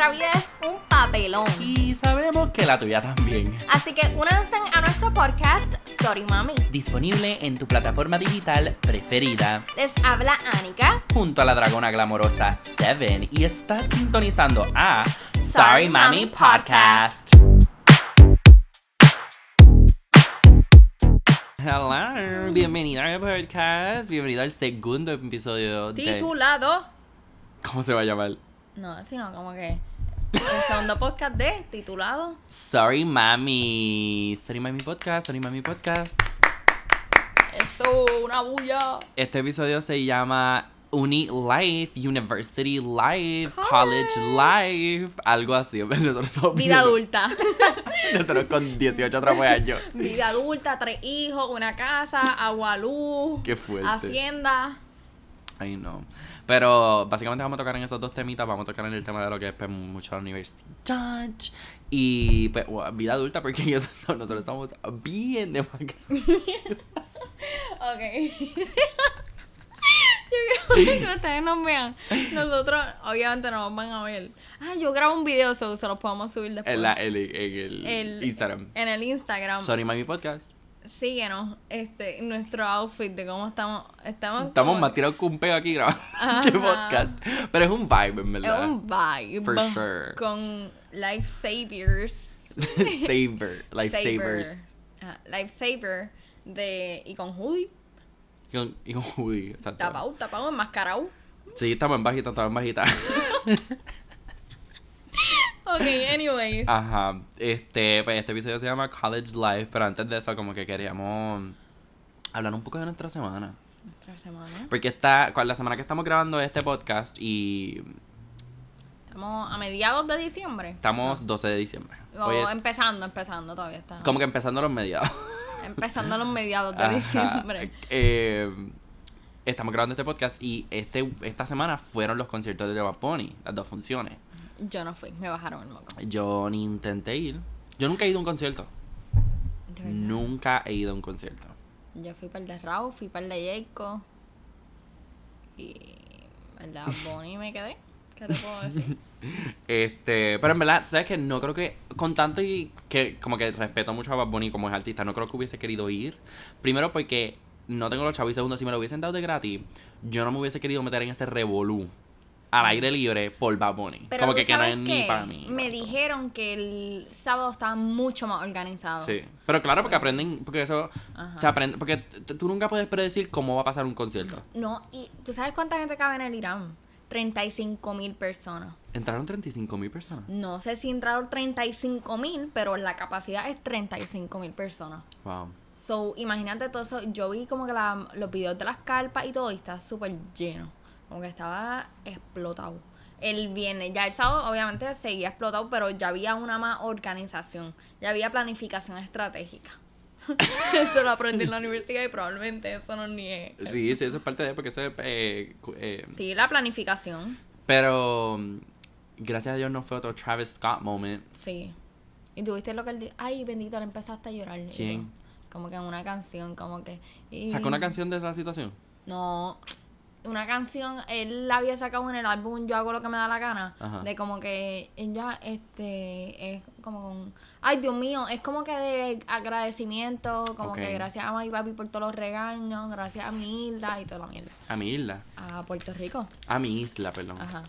nuestra vida es un papelón. Y sabemos que la tuya también. Así que únanse a nuestro podcast Sorry Mami. Disponible en tu plataforma digital preferida. Les habla Anika. Junto a la dragona glamorosa Seven. Y estás sintonizando a Sorry Sorry Mami Mami Podcast. Hello, bienvenida al podcast. Bienvenido al segundo episodio de. Titulado. ¿Cómo se va a llamar? No, sino como que. El segundo podcast de titulado. Sorry Mami. Sorry Mami Podcast. Sorry Mami Podcast. Eso, una bulla. Este episodio se llama Uni Life, University Life, College, Life, algo así. Nosotros somos Vida adulta. Nosotros con 18 otros años. Vida adulta, tres hijos, una casa, agua, luz. Qué fuerte. Hacienda. Ay, no. Pero básicamente vamos a tocar en esos dos temitas. Vamos a tocar en el tema de lo que es pues, mucho la universidad. Y pues, vida adulta, porque eso nosotros estamos bien de. Ok. Yo creo que ustedes nos vean. Nosotros, obviamente, no nos van a ver. Ah, yo grabo un video, so, se los podemos subir después. En, la, en, el- en el, El- Instagram. En el Instagram. Sorry Mami Podcast. Síguenos, este, nuestro outfit de cómo estamos. Estamos, Estamos como- más tirados que un pego aquí grabando este podcast. Pero es un vibe, en Es verdad. un vibe. For sure. Con Life Saviors. Saver. Lifesavers. Saver. Ajá, Lifesaver. De, y con hoodie. Y con, y con hoodie, exacto. Tapado, tapado, enmascarado. Sí, estamos en bajita, estamos en bajita. Ok, anyways. Ajá. Este, pues este episodio se llama College Life, pero antes de eso como que queríamos hablar un poco de nuestra semana. Nuestra semana. Porque con la semana que estamos grabando este podcast y Estamos a mediados de diciembre. estamos 12 de diciembre. O es empezando, empezando todavía está. como que empezando los mediados. Empezando los mediados de Ajá. diciembre. Eh, estamos grabando este podcast y este esta semana fueron los conciertos de Bad Bunny, las dos funciones. Yo no fui, me bajaron el moco. Yo ni intenté ir. Yo nunca he ido a un concierto. De verdad. Nunca he ido a un concierto. Yo fui para el de Raúl, fui para el de Jacob. Y el de Bunny me quedé. ¿Qué te puedo decir? Este, pero en verdad, ¿sabes que No creo que, con tanto y que como que respeto mucho a Bad Bunny como es artista, no creo que hubiese querido ir. Primero porque no tengo los chavos y segundo, si me lo hubiesen dado de gratis, yo no me hubiese querido meter en ese revolú al aire libre por Bad Bunny. Pero como que, que no es ni para mí. Me dijeron que el sábado estaba mucho más organizado. Sí, pero claro, porque aprenden, porque eso Ajá. se aprende, porque tú nunca puedes predecir cómo va a pasar un concierto. No, y ¿tú sabes cuánta gente cabe en el Irán? 35 mil personas. Entraron 35 mil personas. No sé si entraron 35 mil, pero la capacidad es 35 mil personas. Wow. So, imagínate todo eso. Yo vi como que la- los videos de las carpas y todo, y estaba súper lleno. Como que estaba explotado. El viernes, ya el sábado obviamente seguía explotado, pero ya había una más organización. Ya había planificación estratégica. eso lo aprendí en la universidad y probablemente eso no ni es. Sí, sí, eso es parte de, porque eso es, eh, eh, Sí, la planificación. Pero mm, gracias a Dios no fue otro Travis Scott moment. Sí. Y tuviste lo que él dijo. Ay, bendito, le empezaste a llorar. ¿Quién? Como que en una canción, como que. y- ¿Sacó una canción de la situación? No, una canción, él la había sacado en el álbum Yo hago lo que me da la gana. Ajá. De como que ella, este, es como un, ay Dios mío, es como que de agradecimiento, como que gracias a mi papi por todos los regaños, gracias a mi isla y toda la mierda. A mi isla. A Puerto Rico. A mi isla, perdón. Ajá.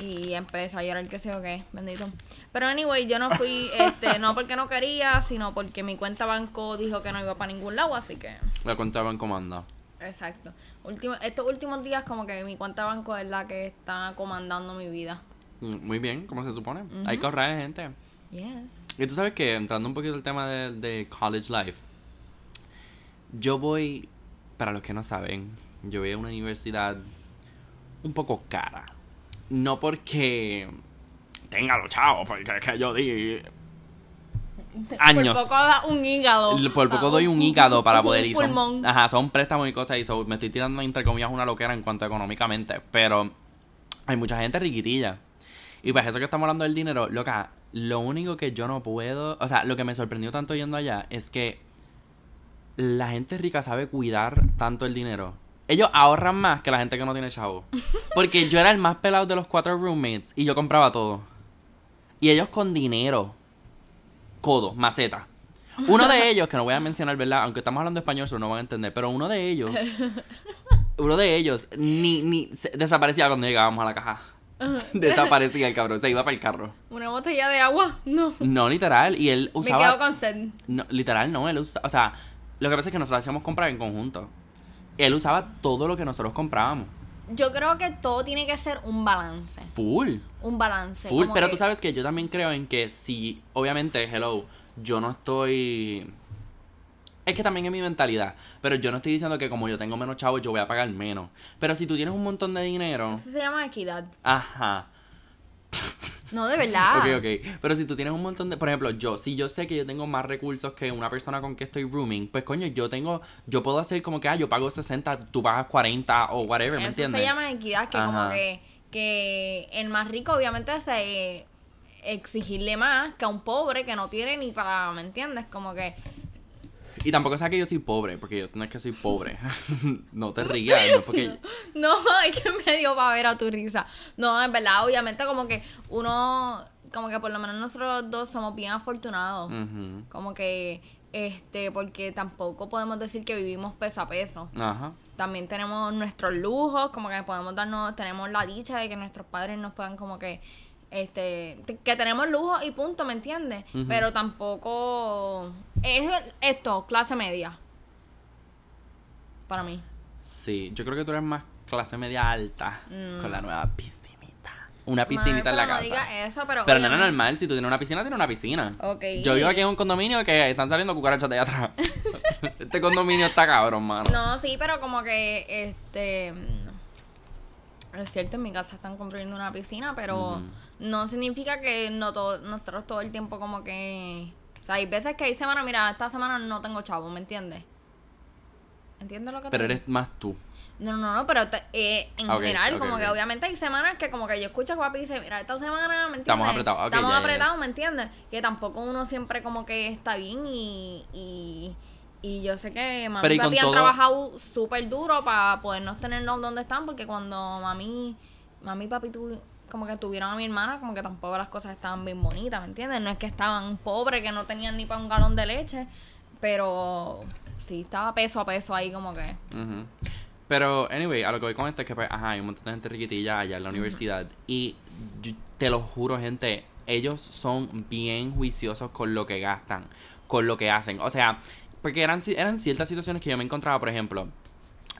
Y empezó a llorar que sé o qué, bendito. Pero anyway, yo no fui, este, no porque no quería, sino porque mi cuenta banco dijo que no iba para ningún lado, así que. La contaban como anda. Exacto. Último, estos últimos días como que mi cuenta banco es la que está comandando mi vida. Mm, Muy bien, como se supone. Hay que ahorrar gente. Yes. Y tú sabes que, entrando un poquito al tema de, de college life, yo voy, para los que no saben, yo voy a una universidad un poco cara. No porque tenga los chavos, porque es que yo di años. Por poco da un hígado. Por poco Ah, doy un hígado para poder un ir. Son, ajá, son préstamos y cosas y so, me estoy tirando entre comillas una loquera en cuanto a económicamente. Pero hay mucha gente riquitilla. Y pues eso que estamos hablando del dinero, loca, lo único que yo no puedo, o sea, lo que me sorprendió tanto yendo allá es que la gente rica sabe cuidar tanto el dinero. Ellos ahorran más que la gente que no tiene chavo. Porque yo era el más pelado de los cuatro roommates y yo compraba todo. Y ellos con dinero. Codo, maceta. Uno de ellos, que no voy a mencionar, ¿verdad? Aunque estamos hablando español, eso no van a entender. Pero uno de ellos. Uno de ellos ni, ni se- desaparecía cuando llegábamos a la caja. Desaparecía el cabrón, se iba para el carro. Una botella de agua, no. No, literal. Y él Me usaba. quedo con sed. No, literal, no. Él o sea, lo que pasa es que nosotros hacíamos comprar en conjunto. Él usaba todo lo que nosotros comprábamos. Yo creo que todo tiene que ser un balance. Full. Un balance. Full. Pero que- tú sabes que yo también creo en que si, obviamente, hello, yo no estoy. Es que también es mi mentalidad. Pero yo no estoy diciendo que como yo tengo menos chavos, yo voy a pagar menos. Pero si tú tienes un montón de dinero. Eso se llama equidad. Ajá. No, de verdad. Ok, ok. Pero si tú tienes un montón de. Por ejemplo, yo, si yo sé que yo tengo más recursos que una persona con que estoy rooming, pues coño, yo tengo. Yo puedo hacer como que, ah, yo pago 60, tú pagas 40 o whatever, ¿me Eso entiendes? se llama equidad, que como que, que el más rico obviamente se exigirle más que a un pobre que no tiene ni para, ¿me entiendes? Como que Y tampoco sea que yo soy pobre, porque yo no es que soy pobre. no te rías, no porque. No, es que me dio para ver a tu risa. No, es verdad, obviamente como que uno, como que por lo menos nosotros dos somos bien afortunados. Como que, este, porque tampoco podemos decir que vivimos peso a peso. Ajá. También tenemos nuestros lujos, como que podemos darnos, tenemos la dicha de que nuestros padres nos puedan como que, este, te- que tenemos lujos y punto, ¿me entiendes? Pero tampoco, es esto, clase media. Para mí. Sí, yo creo que tú eres más clase media alta Mm. con la nueva piscinita. Una piscinita en la casa. No diga eso, pero. Pero no obviamente- normal, si tú tienes una piscina, tienes una piscina. Ok. Yo vivo aquí en un condominio que están saliendo cucarachas de allá atrás. este condominio está cabrón, mano. No, sí, pero como que, este. Es cierto, en mi casa están construyendo una piscina, pero no significa que no todo, nosotros todo el tiempo como que... O sea, hay veces que hay semanas, mira, esta semana no tengo chavo, ¿me entiendes? ¿Entiendes lo que te Pero digo? eres más tú. No, no, no, pero te- eh, en Ok, general, como que obviamente hay semanas que como que yo escucho que papi dice, mira, esta semana, ¿me entiendes? Estamos apretados, Estamos ya, ya, ya. apretados, ¿me entiendes? Que tampoco uno siempre como que está bien y... y y yo sé que mami Pero y y papi han todo- trabajado súper duro para podernos tenernos donde están, porque cuando mami, mami y papi tu- como que tuvieron a mi hermana, como que tampoco las cosas estaban bien bonitas, ¿me entiendes? No es que estaban pobres, que no tenían ni para un galón de leche, pero sí estaba peso a peso ahí como que... Ujú. Pero, anyway, a lo que voy con esto es que, pues, ajá, hay un montón de gente riquitilla allá en la universidad. Y yo te lo juro, gente, ellos son bien juiciosos con lo que gastan, con lo que hacen. O sea, porque eran, eran ciertas situaciones que yo me encontraba, por ejemplo.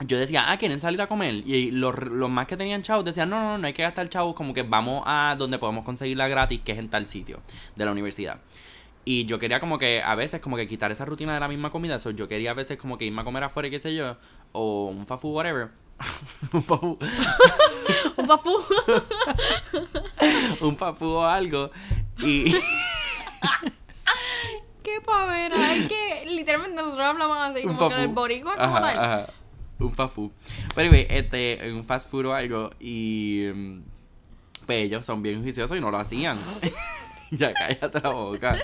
Yo decía, ah, ¿quieren salir a comer? Y los, los más que tenían chavos decían, no, no, no, no hay que gastar chavos, como que vamos a donde podemos conseguirla gratis, que es en tal sitio de la universidad. Y yo quería como que a veces como que quitar esa rutina de la misma comida. So, yo quería a veces como que irme a comer afuera qué sé yo. O un fafu, whatever. un fafu. Un papú. un fafu o algo. Y... Qué pavera. Es que literalmente nosotros hablamos así, un como que en el boricua como Ajá, tal. ajá. Un fafu. Pero anyway, este, un fast food o algo. Y... mm, Pues ellos son bien juiciosos y no lo hacían. ya cállate la boca.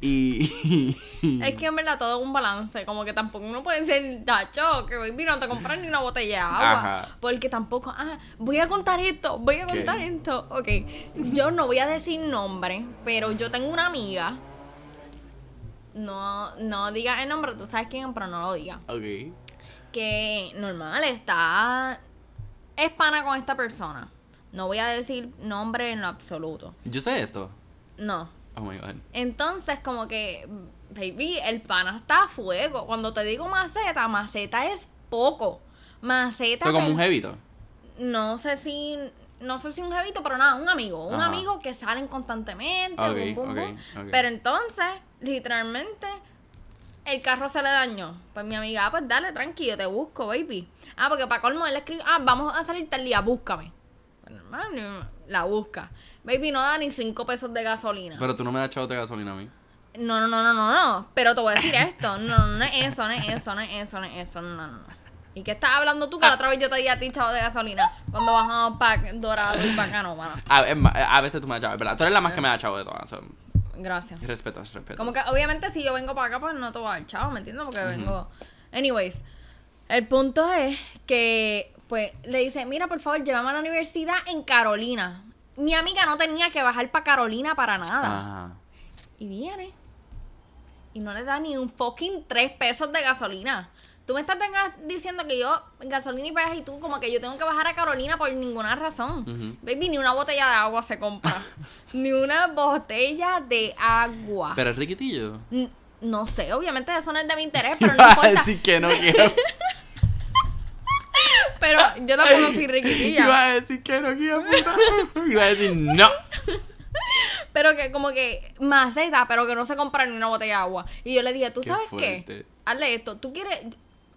y... Es que en verdad todo es un balance. Como que tampoco uno puede ser tacho, que hoy vino a te comprar ni una botella de agua. Ajá. Porque tampoco, ah, voy a contar esto, voy a ¿Qué? contar esto. Ok, yo no voy a decir nombre, pero yo tengo una amiga. No, no digas el nombre, tú sabes quién, pero no lo digas. Ok. que normal está es pana con esta persona. No voy a decir nombre en lo absoluto. Yo sé esto. No. Oh my god. Entonces, como que, baby, el pana está a fuego. Cuando te digo maceta, maceta es poco. Maceta. Fue como un jevito. No sé si. No sé si un jevito, pero nada, un amigo. Un Ajá. amigo que salen constantemente. Ok, bum, bum, ok, bum. ok. Pero entonces, literalmente, el carro se le dañó. Pues mi amiga, ah, pues dale, tranquilo, te busco, baby. Ah, porque para colmo él le escribe, ah, vamos a salir tal día, búscame. La busca. Baby, no da ni cinco pesos de gasolina. Pero tú no me das chavos de gasolina a mí. No, no, no, no, no, no. Pero te voy a decir esto. No, no, no es eso, no es eso, no es eso, no es eso, no, no, no. ¿Y qué estás hablando tú? Que la otra vez yo te di a ti, chavo de gasolina. Cuando bajamos para Dorado y para acá, no, mano. A, a veces tú me das chavos, es verdad. Tú eres la más que me da chavos de todas. so, Gracias. respeto, respeto. Como que obviamente si yo vengo para acá, pues no te voy a dar chavo, ¿me entiendes? Porque vengo. Anyways, el punto es que, pues, le dice, mira, por favor, llévame a la universidad en Carolina. mi amiga no tenía que bajar para Carolina para nada. Ajá. Y viene. Y no le da ni un fucking 3 pesos de gasolina. Tú me estás diciendo que yo, gasolina y peaje, y tú como que yo tengo que bajar a Carolina por ninguna razón. Baby, ni una botella de agua se compra. ni una botella de agua. Pero es riquitillo. N- no sé, obviamente eso no es de mi interés, pero no importa. decir que no quiero. Pero yo tampoco soy riquitilla. Iba a decir que no quiero, puta. Iba a decir no. Pero que como que maceta, pero que no se compra ni una botella de agua. Y yo le dije, ¿tú Qué sabes fuerte. qué? Hazle esto. Tú quieres...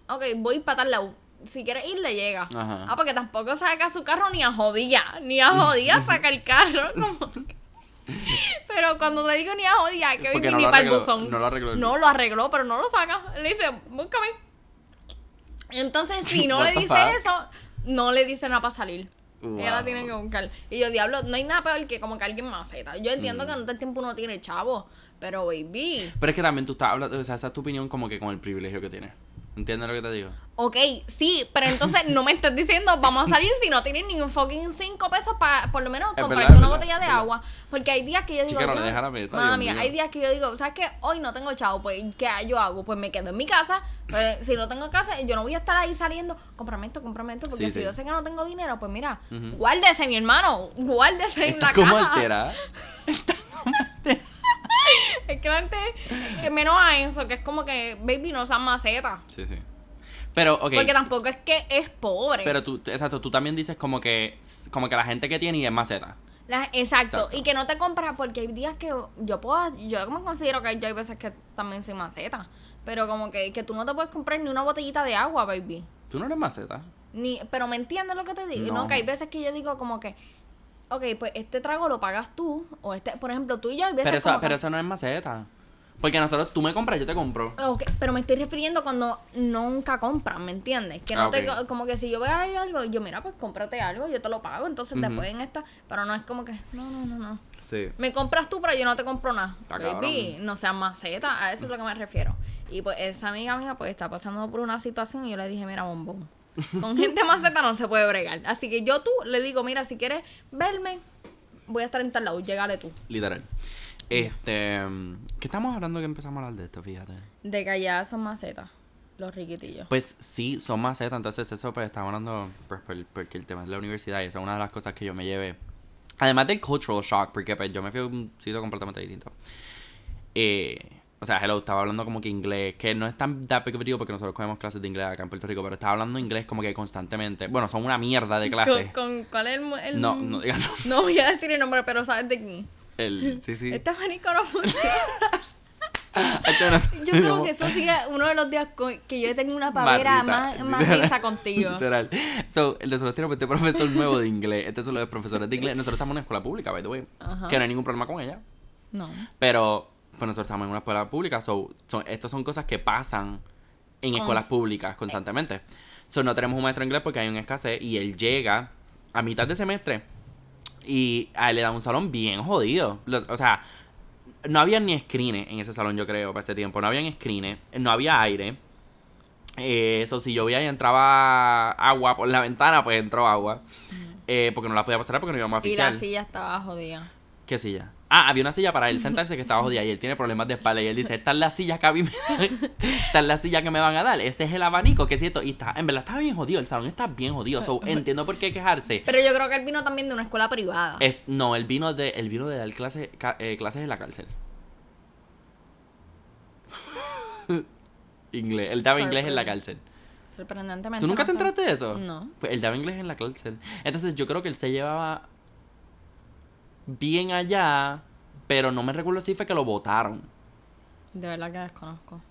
Ok, voy para tal lado. Si quieres ir, le llega. Ajá. Ah, porque tampoco saca su carro ni a jodía. Ni a jodía saca el carro. Como que- Pero cuando te digo ni a jodía, que no ni para el buzón. no lo arregló No lo arregló, pero no lo saca. Le dice, búscame. Entonces, si no le dice eso, no le dice nada para salir. Ella la tiene que buscar. Y yo, diablo, no hay nada peor que como que alguien maceta. Yo entiendo Mm. que no todo el tiempo uno tiene chavo, pero baby. Pero es que también tú estás hablando, o sea, esa es tu opinión como que con el privilegio que tienes. ¿Entiendes lo que te digo? Ok, sí, pero entonces no me estés diciendo vamos a salir si no tienes ni un fucking 5 pesos para por lo menos Es comprarte verdad, una verdad, botella de agua. Porque hay días que yo digo. Chica, no le "Ya, deja la mesa, Mami, Dios mío". hay días que yo digo, ¿sabes qué? Hoy no tengo chavo, pues ¿qué yo hago? Pues me quedo en mi casa. Pero si no tengo casa, yo no voy a estar ahí saliendo, cómprame esto, cómprame esto, porque Sí, si sí. yo sé que no tengo dinero, pues mira, Ujú. guárdese, mi hermano, guárdese en Estás la como caja. alterada. Es que la gente, menos a eso, que es como que, baby, no sean maceta. Sí, sí. Pero, ok. Porque tampoco es que es pobre. Pero tú, exacto, tú también dices como que, como que la gente que tiene y es maceta. La- exacto. Exacto. Y que no te compras porque hay días que yo puedo, yo como considero que yo hay veces que también soy maceta. Pero como que, que tú no te puedes comprar ni una botellita de agua, baby. Tú no eres maceta. Ni, pero me entiendes lo que te digo. No. No. que hay veces que yo digo como que, ok, pues este trago lo pagas tú. O este, por ejemplo, tú y yo hay veces Pero eso, como pero eso no es maceta. Porque nosotros, tú me compras, yo te compro. Ok, pero me estoy refiriendo cuando nunca compran, ¿me entiendes? Que no Ah, te, como que si yo veo ahí algo, yo mira, pues cómprate algo, yo te lo pago, entonces Ujú. después en esta, pero no es como que, no, no, no, no. Sí. Me compras tú, pero yo no te compro nada. Baby, no seas maceta, a eso es lo que me refiero. Y pues esa amiga mía pues está pasando por una situación y yo le dije, mira, bombón, con gente maceta no se puede bregar. Así que yo tú le digo, mira, si quieres verme, voy a estar en tal lado, llegale tú. Literal. Este. ¿Qué estamos hablando que empezamos a hablar de esto? Fíjate. De que allá son macetas, los riquitillos. Pues sí, son macetas, entonces eso pues estamos hablando pues, por- porque el tema es la universidad y esa es una de las cosas que yo me llevé. Además del cultural shock, porque pues yo me fui a un sitio completamente distinto. Eh, o sea, hello, estaba hablando como que inglés, que no es tan that big of deal porque nosotros cogemos clases de inglés acá en Puerto Rico, pero estaba hablando inglés como que constantemente. Bueno, son una mierda de clases. ¿Con, con cuál es el, el- No, no digan No voy a decir el nombre, pero sabes de quién. el sí, sí. Este abanico no funciona. No- Yo creo que eso sí es uno de los días que yo he tenido una pavera más, más risa contigo. Literal. So, nosotros tenemos este profesor nuevo de inglés. Este de los profesores de inglés. Nosotros estamos en una escuela pública, by the way. Ajá. Que no hay ningún problema con ella. No. Pero, pues nosotros estamos en una escuela pública. So, son, estas son cosas que pasan en escuelas públicas constantemente. So, no tenemos un maestro de inglés porque hay un escasez. Y él llega a mitad de semestre. Y a él le da un salón bien jodido. O sea, no había ni screen en ese salón, yo creo, para ese tiempo. No había screen, no había aire. Eh, Eso, si llovía y entraba agua por la ventana, pues entró agua. Eh, porque no la podía pasar porque no íbamos a Y la silla estaba jodida. ¿Qué silla? Ah, había una silla para él sentarse que estaba jodida y él tiene problemas de espalda y él dice, esta es la silla que a mí me... esta es la silla que me van a dar, este es el abanico, que es cierto, y está, en verdad está bien jodido, el salón está bien jodido, so, entiendo por qué quejarse. Pero yo creo que él vino también de una escuela privada. Es, no, él vino de, él vino de dar clase, eh, clases en la cárcel. inglés, él daba inglés en la cárcel. Sorprendentemente. ¿Tú nunca no te sé. enteraste de eso? No. Pues él daba inglés en la cárcel. Entonces yo creo que él se llevaba bien allá, pero no me recuerdo si fue que lo votaron. De verdad que desconozco.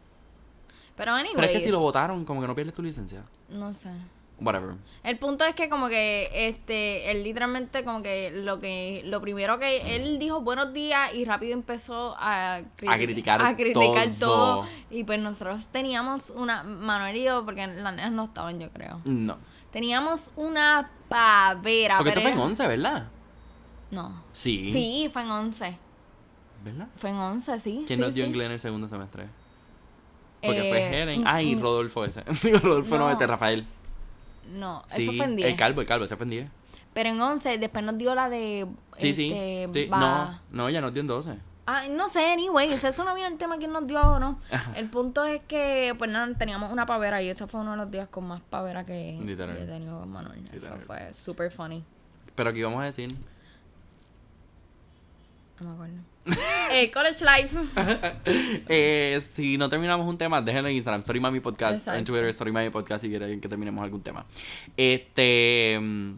Pero anyways. Pero es que si lo votaron, como que no pierdes tu licencia. No sé. Whatever. El punto es que como que este él literalmente como que lo que lo primero que él dijo buenos días y rápido empezó a, A criticar a criticar todo. todo. y pues nosotros teníamos una Manuel y yo porque las nenas no estaban yo creo No. teníamos una pavera Porque esto fue en era- 11, ¿verdad? No Sí. sí fue en 11 ¿Verdad? fue en 11 sí ¿Quién sí, nos dio sí. inglés en el segundo semestre? Porque fue Eh, Helen. mm, Ah, y mm, Rodolfo ese. Digo, Rodolfo no, No. este Rafael. no Sí, eso fue en 10 El calvo, el calvo, ese fue en 10. Pero en 11, después nos dio la de. Sí, este, sí. va- No, no, ya nos dio en 12. Ah, no sé, anyway, eso no viene el tema quién nos dio o no. El punto es que, pues nada, teníamos una pavera y ese fue uno de los días con más pavera que he tenido con Manuel. Eso fue super funny. Pero aquí vamos a decir. No me acuerdo. eh, College Life. Eh, si no terminamos un tema, déjenlo en Instagram, Sorry Mami Podcast, Exacto. en Twitter, Sorry Mami Podcast, si quieren que terminemos algún tema. Este. mm,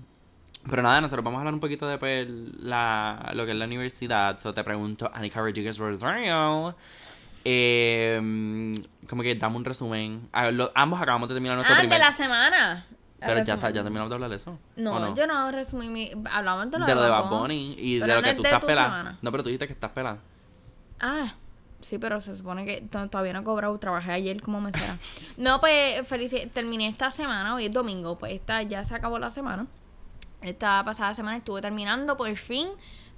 Pero nada, nosotros vamos a hablar un poquito de pues, la, lo que es la universidad. So te pregunto, Anika Rodriguez Rosario. Eh, mm, como que dame un resumen. Ah, lo- ambos acabamos de terminar nuestro ah, primer. de la semana. Pero ya está, ya terminamos de hablar de eso. ¿o No, yo no resumí mi... Hablamos de lo de lo de Bad Bunny. Y de lo no que tú estás pelada. No, pero tú dijiste que estás pelada. Ah, sí, pero se supone que to- todavía no he cobrado. Trabajé ayer como mesera. no, pues, felicidades. Terminé esta semana, hoy es domingo. Pues esta ya se acabó la semana. Esta pasada semana estuve terminando por fin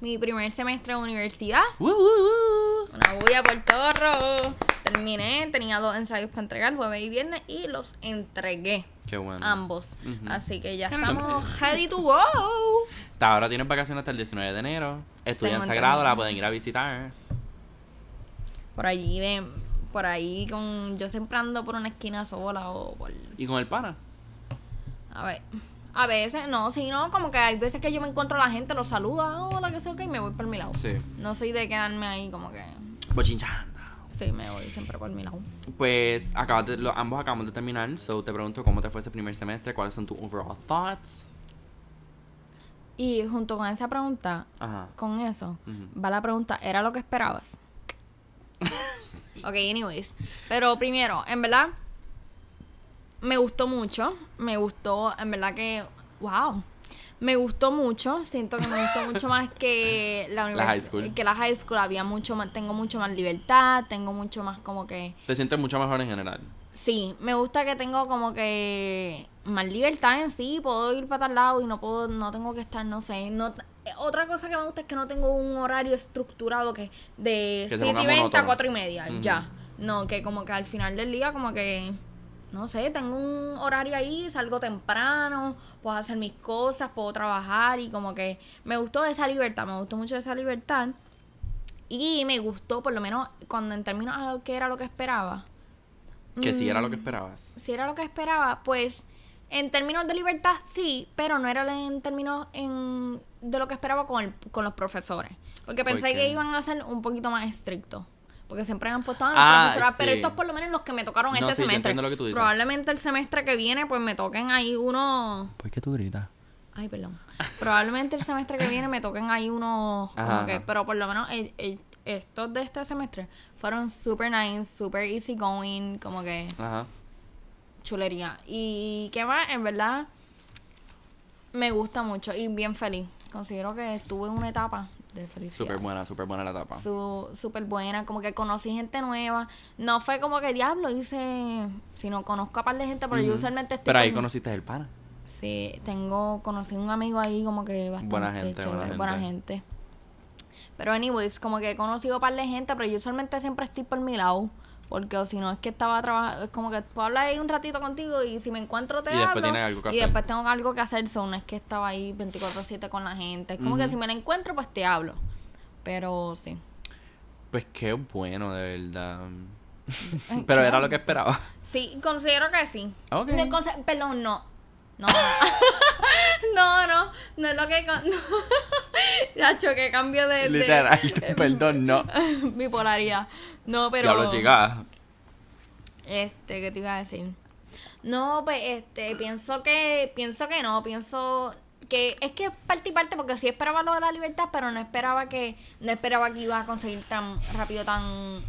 mi primer semestre de universidad. ¡Woo, woo, woo! Una bulla por torro. Terminé, tenía dos ensayos para entregar, jueves y viernes, y los entregué. Qué bueno. Ambos. Así que ya estamos ready to go. Hasta ahora tienen vacaciones hasta el 19 de enero. Estudian sagrado, la pueden ir a visitar. Por allí, ven, por ahí con yo siempre ando por una esquina sola o por Y con el pana. A ver, a veces, no, si no, como que hay veces que yo me encuentro a la gente, los saluda, hola, que sé, ok, y me voy por mi lado. Sí. No soy de quedarme ahí como que, Bochinchando. Sí, me voy siempre por mi lado. Pues acabas de- lo- ambos acabamos de terminar. So te pregunto cómo te fue ese primer semestre, cuáles son tus overall thoughts. Y junto con esa pregunta, Ajá. con eso, va la pregunta, ¿era lo que esperabas? ok, anyways. Pero primero, en verdad, me gustó mucho. Me gustó, en verdad que, wow. Me gustó mucho, siento que me gustó mucho más que la high universidad, school. que la high school había mucho más, tengo mucho más libertad, tengo mucho más como que, Te sientes mucho mejor en general. sí, me gusta que tengo como que más libertad en sí, puedo ir para tal lado y no puedo, no tengo que estar, no sé, no, otra cosa que me gusta es que no tengo un horario estructurado que de Que se 7 ponga y 20 a monótono. 4 y media, ya, no, que como que al final del día como que no sé, tengo un horario ahí, salgo temprano, puedo hacer mis cosas, puedo trabajar y como que me gustó esa libertad, me gustó mucho esa libertad. Y me gustó, por lo menos, cuando en términos a lo que era lo que esperaba. Que si era lo que Mm, esperabas. Si era lo que esperaba, pues en términos de libertad sí, pero no era en términos en, de lo que esperaba con, el- con los profesores. Porque ¿Por pensé que iban a ser un poquito más estrictos. Porque siempre me han puesto a Ah, profesores, pero estos por lo menos los que me tocaron No, este sí, semestre. entiendo lo que tú dices. Probablemente el semestre que viene, pues me toquen ahí uno. ¿Por qué tú gritas? Ay, perdón. Probablemente el semestre que viene me toquen ahí unos. Como que, pero por lo menos el- el- estos de este semestre fueron super nice, super easy going, como que Ajá. chulería. Y qué más, en verdad, me gusta mucho y bien feliz. Considero que estuve en una etapa de felicidad. Súper buena, súper buena la etapa. Súper buena, como que conocí gente nueva. No fue como que diablo hice, sino conozco a par de gente, pero yo usualmente estoy. Pero ahí con- conociste el pana. Sí, tengo, conocí un amigo ahí como que bastante Buena gente, chévere, buena gente. Pero anyways, como que he conocido a par de gente, pero yo usualmente siempre estoy por mi lado. Porque o si no es que estaba trabajando, es como que puedo hablar ahí un ratito contigo y si me encuentro te Y después hablo. tienes algo que y hacer. después tengo algo que hacer, so, no es que estaba ahí 24/7 con la gente. Es como que si me la encuentro, pues te hablo. Pero sí. Pues qué bueno, de verdad. Pero era lo que esperaba. Sí, considero que sí. Ok. No, perdón, no. No, no. no, no. Es lo que. Nacho, que cambio de. de- Literal. Perdón, no. bipolaridad. No, pero. Diablo, chica. Este, ¿qué te iba a decir? No, pues, este, pienso que, pienso que no, pienso que es que es parte y parte porque sí esperaba lo de la libertad, pero no esperaba que, no esperaba que iba a conseguir tan rápido, tan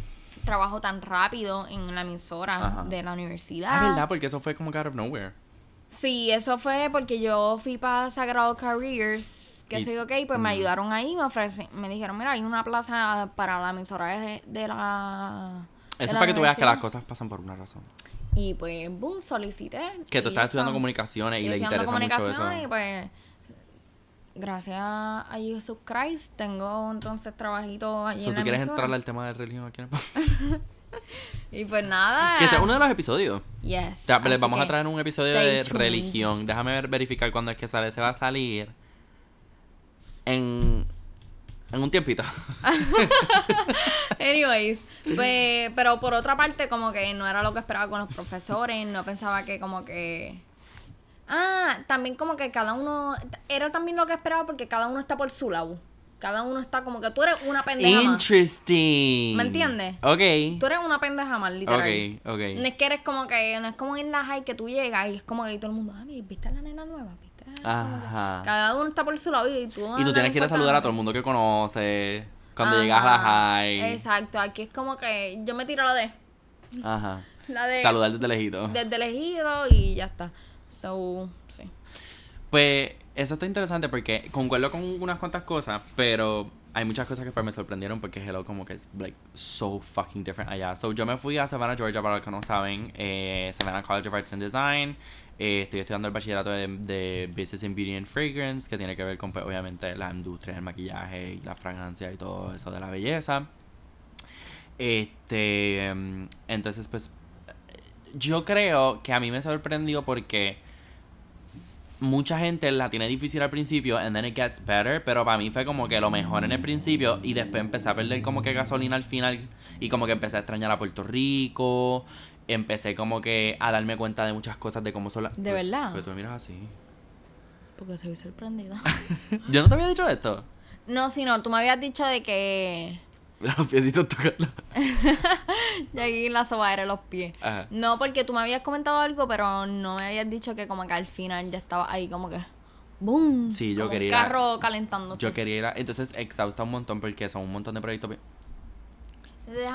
trabajo tan rápido en la emisora Ajá. de la universidad. Ah, ¿verdad? Porque eso fue como que out of nowhere. Sí, eso fue porque yo fui para Sagrado Careers, que sé yo, ok, pues me Mm. ayudaron ahí, me ofrecen, me dijeron, mira, hay una plaza para la emisora de, de la... de Eso es para que tú veas que las universidad". cosas pasan por una razón. Y pues, boom, solicité. Que tú estás estudiando comunicaciones y le interesa mucho comunicaciones eso. Y pues, gracias a Jesus Christ, tengo entonces trabajito allí So, en ¿Tú la quieres emisora. entrar al tema de religión aquí en el? Y pues nada. Que sea uno de los episodios. Yes. Les vamos a traer un episodio de tuned. religión. Déjame ver, verificar cuándo es que sale. Se va a salir. en, en un tiempito. Anyways, pues, pero por otra parte, como que no era lo que esperaba con los profesores, no pensaba que como que... Ah, también como que cada uno... Era también lo que esperaba porque cada uno está por su lado. Cada uno está como que tú eres una pendeja más. Interesting. ¿Me entiendes? Ok. Tú eres una pendeja más, literal. Ok, ok. No es que eres como que... No es como en la high que tú llegas y es como que todo el mundo... Ah, ¿viste a la nena nueva? ¿Viste? a la nena nueva?" Ajá. Cada uno está por su lado y tú... Y tú tienes que ir a saludar a todo el mundo que conoces. Cuando llegas a la high. Exacto, aquí es como que yo me tiro la de... Ajá. La de... Saludar desde lejito. desde elegido y ya está. So, sí. Pues eso está interesante porque concuerdo con unas cuantas cosas, pero hay muchas cosas que pues me sorprendieron porque Hello como que es like so fucking different allá. So yo me fui a Savannah, Georgia, para los que no saben, eh, Savannah College of Arts and Design. Eh, estoy estudiando el bachillerato de, Business in Beauty and Fragrance, que tiene que ver con pues, obviamente la industria del maquillaje y la fragancia y todo eso de la belleza. Este, em, entonces pues yo creo que a mí me sorprendió porque mucha gente la tiene difícil al principio and then it gets better, pero para mí fue como que lo mejor en el principio y después empecé a perder como que gasolina al final y como que empecé a extrañar a Puerto Rico, empecé como que a darme cuenta de muchas cosas de cómo son las... ¿De verdad? Pero tú me miras así. Porque estoy sorprendida. Yo no te había dicho esto. no, sino tú me habías dicho de que. Los piecitos tocando. Ya aquí la sobadera de los pies. Ajá. No, porque tú me habías comentado algo, pero no me habías dicho que como que al final ya estaba ahí como que. ¡Boom! Sí, yo Como quería Un carro calentándose. Yo quería ir a... Entonces exhausta un montón porque son un montón de proyectos...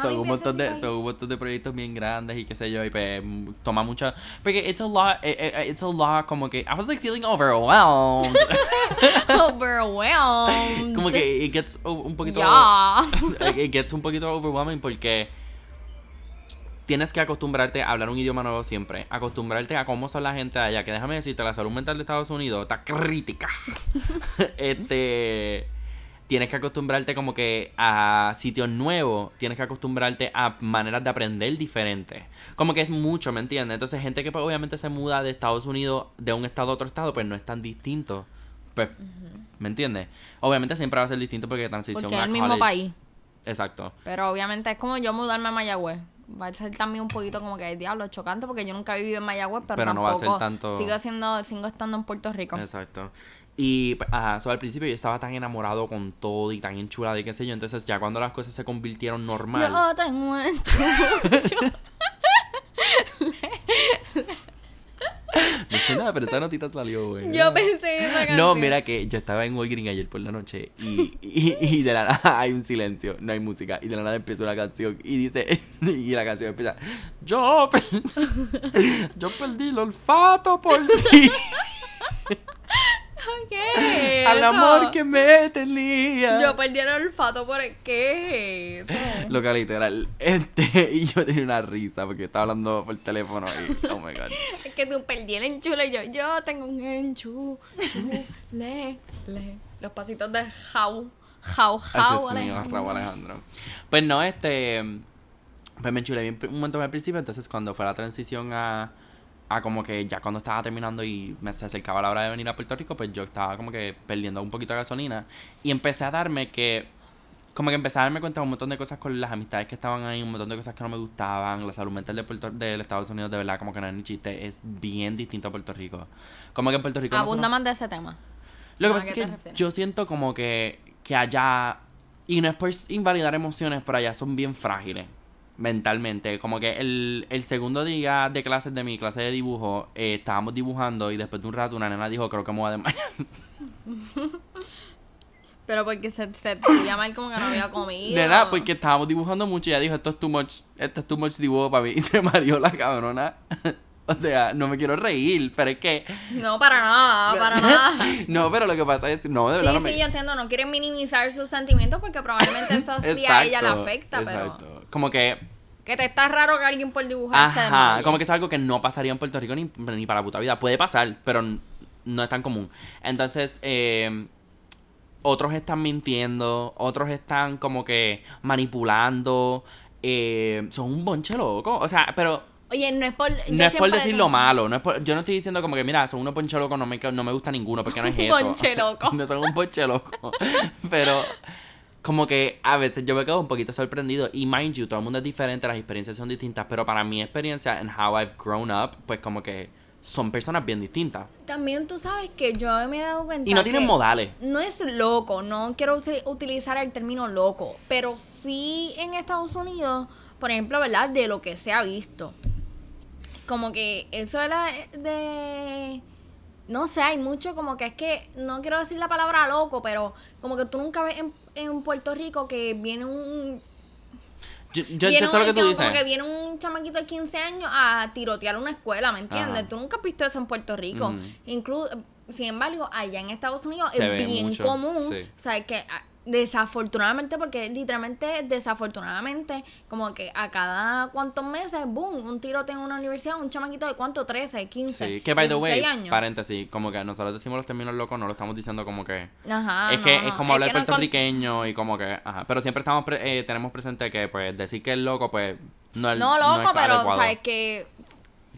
Son un, montón de, son un montón de proyectos bien grandes y qué sé yo, y pues toma mucha... Porque it's a lot, eh, eh, it's a lot como que... I was like feeling overwhelmed. Overwhelmed. como que it gets un poquito... Ya. it gets un poquito overwhelming porque tienes que acostumbrarte a hablar un idioma nuevo siempre. Acostumbrarte a cómo son la gente allá. Que déjame decirte, la salud mental de Estados Unidos está crítica. este. Tienes que acostumbrarte como que a sitios nuevos. Tienes que acostumbrarte a maneras de aprender diferentes. Como que es mucho, ¿me entiendes? Entonces, gente que pues, obviamente se muda de Estados Unidos, de un estado a otro estado, pues no es tan distinto. Pues, ¿me entiendes? Obviamente siempre va a ser distinto porque transición Porque es a el mismo país. Exacto. Pero obviamente es como yo mudarme a Mayagüez. Va a ser también un poquito como que diablo chocante porque yo nunca he vivido en Mayagüez, pero, Pero no va a tampoco ser tanto- sigo siendo sigo estando en Puerto Rico. Exacto. Y pues, ajá, so, al principio yo estaba tan enamorado con todo y tan enchulado y qué sé yo. Entonces ya cuando las cosas se convirtieron normal. Yo tengo un chucho. No sé nada, pero esa notita salió, güey. Yo pensé en esa canción. No, mira que yo estaba en Walgreens ayer por la noche y, y, y de la nada hay un silencio, no hay música. Y de la nada empieza una canción y dice, y la canción empieza, yo, per- yo perdí el olfato por ti, ¿Qué es al eso? amor que me tenía. Yo perdí el olfato por el... ¿Qué es eso? Lo que literal, este, y yo tenía una risa porque estaba hablando por teléfono y, oh my god. Es que tú perdí el enchule y yo, yo tengo un enchu, chu, le, le. Los pasitos de jau, jau, jau, Alejandro. Pues no, este. Pues me enchulé bien un montón al principio. Entonces, cuando fue la transición a. A como que ya cuando estaba terminando y me se acercaba la hora de venir a Puerto Rico, pues yo estaba como que perdiendo un poquito de gasolina. Y empecé a darme que. Como que empecé a darme cuenta de un montón de cosas con las amistades que estaban ahí, un montón de cosas que no me gustaban. La salud mental de Puerto, del Estados Unidos, de verdad, como que no es ni chiste, es bien distinto a Puerto Rico. Como que en Puerto Rico. Abunda más de ese tema. lo que ¿A pasa es que refieres? yo siento como que, que allá, y no es por invalidar emociones, pero allá son bien frágiles mentalmente. Como que el, el segundo día de clases de mi clase de dibujo, eh, estábamos dibujando y después de un rato una nena dijo, creo que me voy a desmayar. Pero porque se, se sentía mal como que no había comido. Nena, porque estábamos dibujando mucho y ella dijo, esto es too much, esto es too much dibujo para mí. Y se mareó la cabrona. o sea, no me quiero reír, pero es que... No, para nada, para nada. no, pero lo que pasa es, no, de verdad Sí, no me... sí, yo entiendo, no quieren minimizar sus sentimientos porque probablemente eso sí a ella le Exacto, afecta, pero exacto. Como que que te está raro que alguien por dibujar se Ajá, como que es algo que no pasaría en Puerto Rico ni, ni para la puta vida. Puede pasar, pero no es tan común. Entonces, eh, otros están mintiendo, otros están como que manipulando. eh, son un bonche loco. O sea, pero Oye, no es por. No es por decir lo malo, no es por- yo no estoy diciendo como que, mira, son unos ponche locos, no me, no me gusta ninguno, porque no es eso. Ponche loco. no son un ponche loco. Pero como que a veces yo me quedo un poquito sorprendido. Y mind you, todo el mundo es diferente, las experiencias son distintas, pero para mi experiencia en how I've grown up, pues como que son personas bien distintas. También tú sabes que yo me he dado cuenta. Y no tienen que modales. No es loco, no quiero utilizar el término loco, pero sí en Estados Unidos, por ejemplo, ¿verdad? De lo que se ha visto. Como que eso era de... No sé, hay mucho como que es que, no quiero decir la palabra loco, pero como que tú nunca ves en, en Puerto Rico que viene un... Yo, yo, viene yo sé lo un- que tú como dices. que viene un chamaquito de 15 años a tirotear una escuela, ¿me entiendes? Ajá. Tú nunca has visto eso en Puerto Rico. Ujú. Incluso, sin embargo, allá en Estados Unidos Se es bien mucho, común. sí. O sea, que ah, desafortunadamente, porque literalmente, desafortunadamente, como que a cada cuantos meses, boom, un tiroteo en una universidad, un chamaquito de cuánto, 13, 15, Sí, que by the way, 16 años. paréntesis, como que nosotros decimos los términos locos, no lo estamos diciendo como que... Ajá, es no, que no, es como hablar no es puertorriqueño y como que, ajá, pero siempre estamos pre- eh, tenemos presente que pues decir que es loco pues no es No, es loco, pero, adecuado. ¿sabes? Que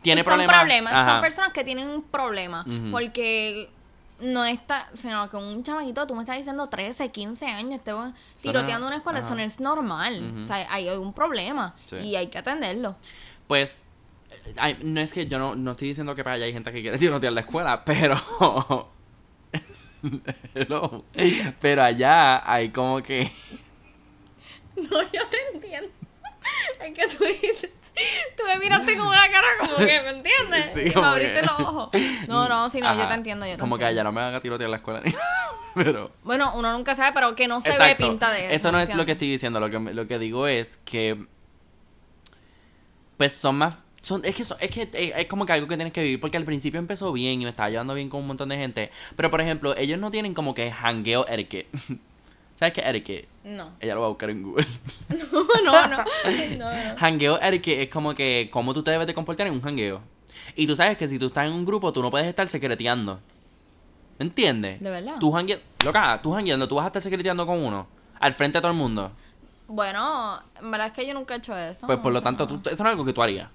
tiene son problemas, problemas, ajá. son personas que tienen un problema. Ujú. Porque no está, sino que un chamaquito, tú me estás diciendo 13, 15 años, esté tiroteando una escuela, eso no es normal. O sea, hay un problema Sí. y hay que atenderlo. Pues no es que yo no, no estoy diciendo que para allá hay gente que quiere tirotear la escuela, pero Hello. pero allá hay como que No, yo te entiendo. Es que tú dices, tú me miraste con una cara como que, ¿me entiendes? Sí, y me como abriste que- los ojos. No, no, sí, no, yo te entiendo, yo te como que allá no me van a tirotear la escuela ni nada, pero Bueno, uno nunca sabe, pero que no se ve pinta de eso. Eso no es lo que estoy diciendo. Lo que, lo que digo es que. Pues son más. Son, es que, son- es, que eh, es como que algo que tienes que vivir. Porque al principio empezó bien y me estaba llevando bien con un montón de gente. Pero por ejemplo, ellos no tienen como que hangueo etiquette. ¿Sabes qué etiquette? No. Ella lo va a buscar en Google. No, no, no. no, no. hangueo etiquette es como que cómo tú te debes de comportar en un hangueo. Y tú sabes que si tú estás en un grupo, tú no puedes estar secreteando. ¿Me entiendes? ¿De verdad? Tú hangue... Loca, tú hangueando, tú vas a estar secreteando con uno. Al frente de todo el mundo. Bueno, en verdad es que yo nunca he hecho eso. Pues por lo tanto, tú- eso no es algo que tú harías.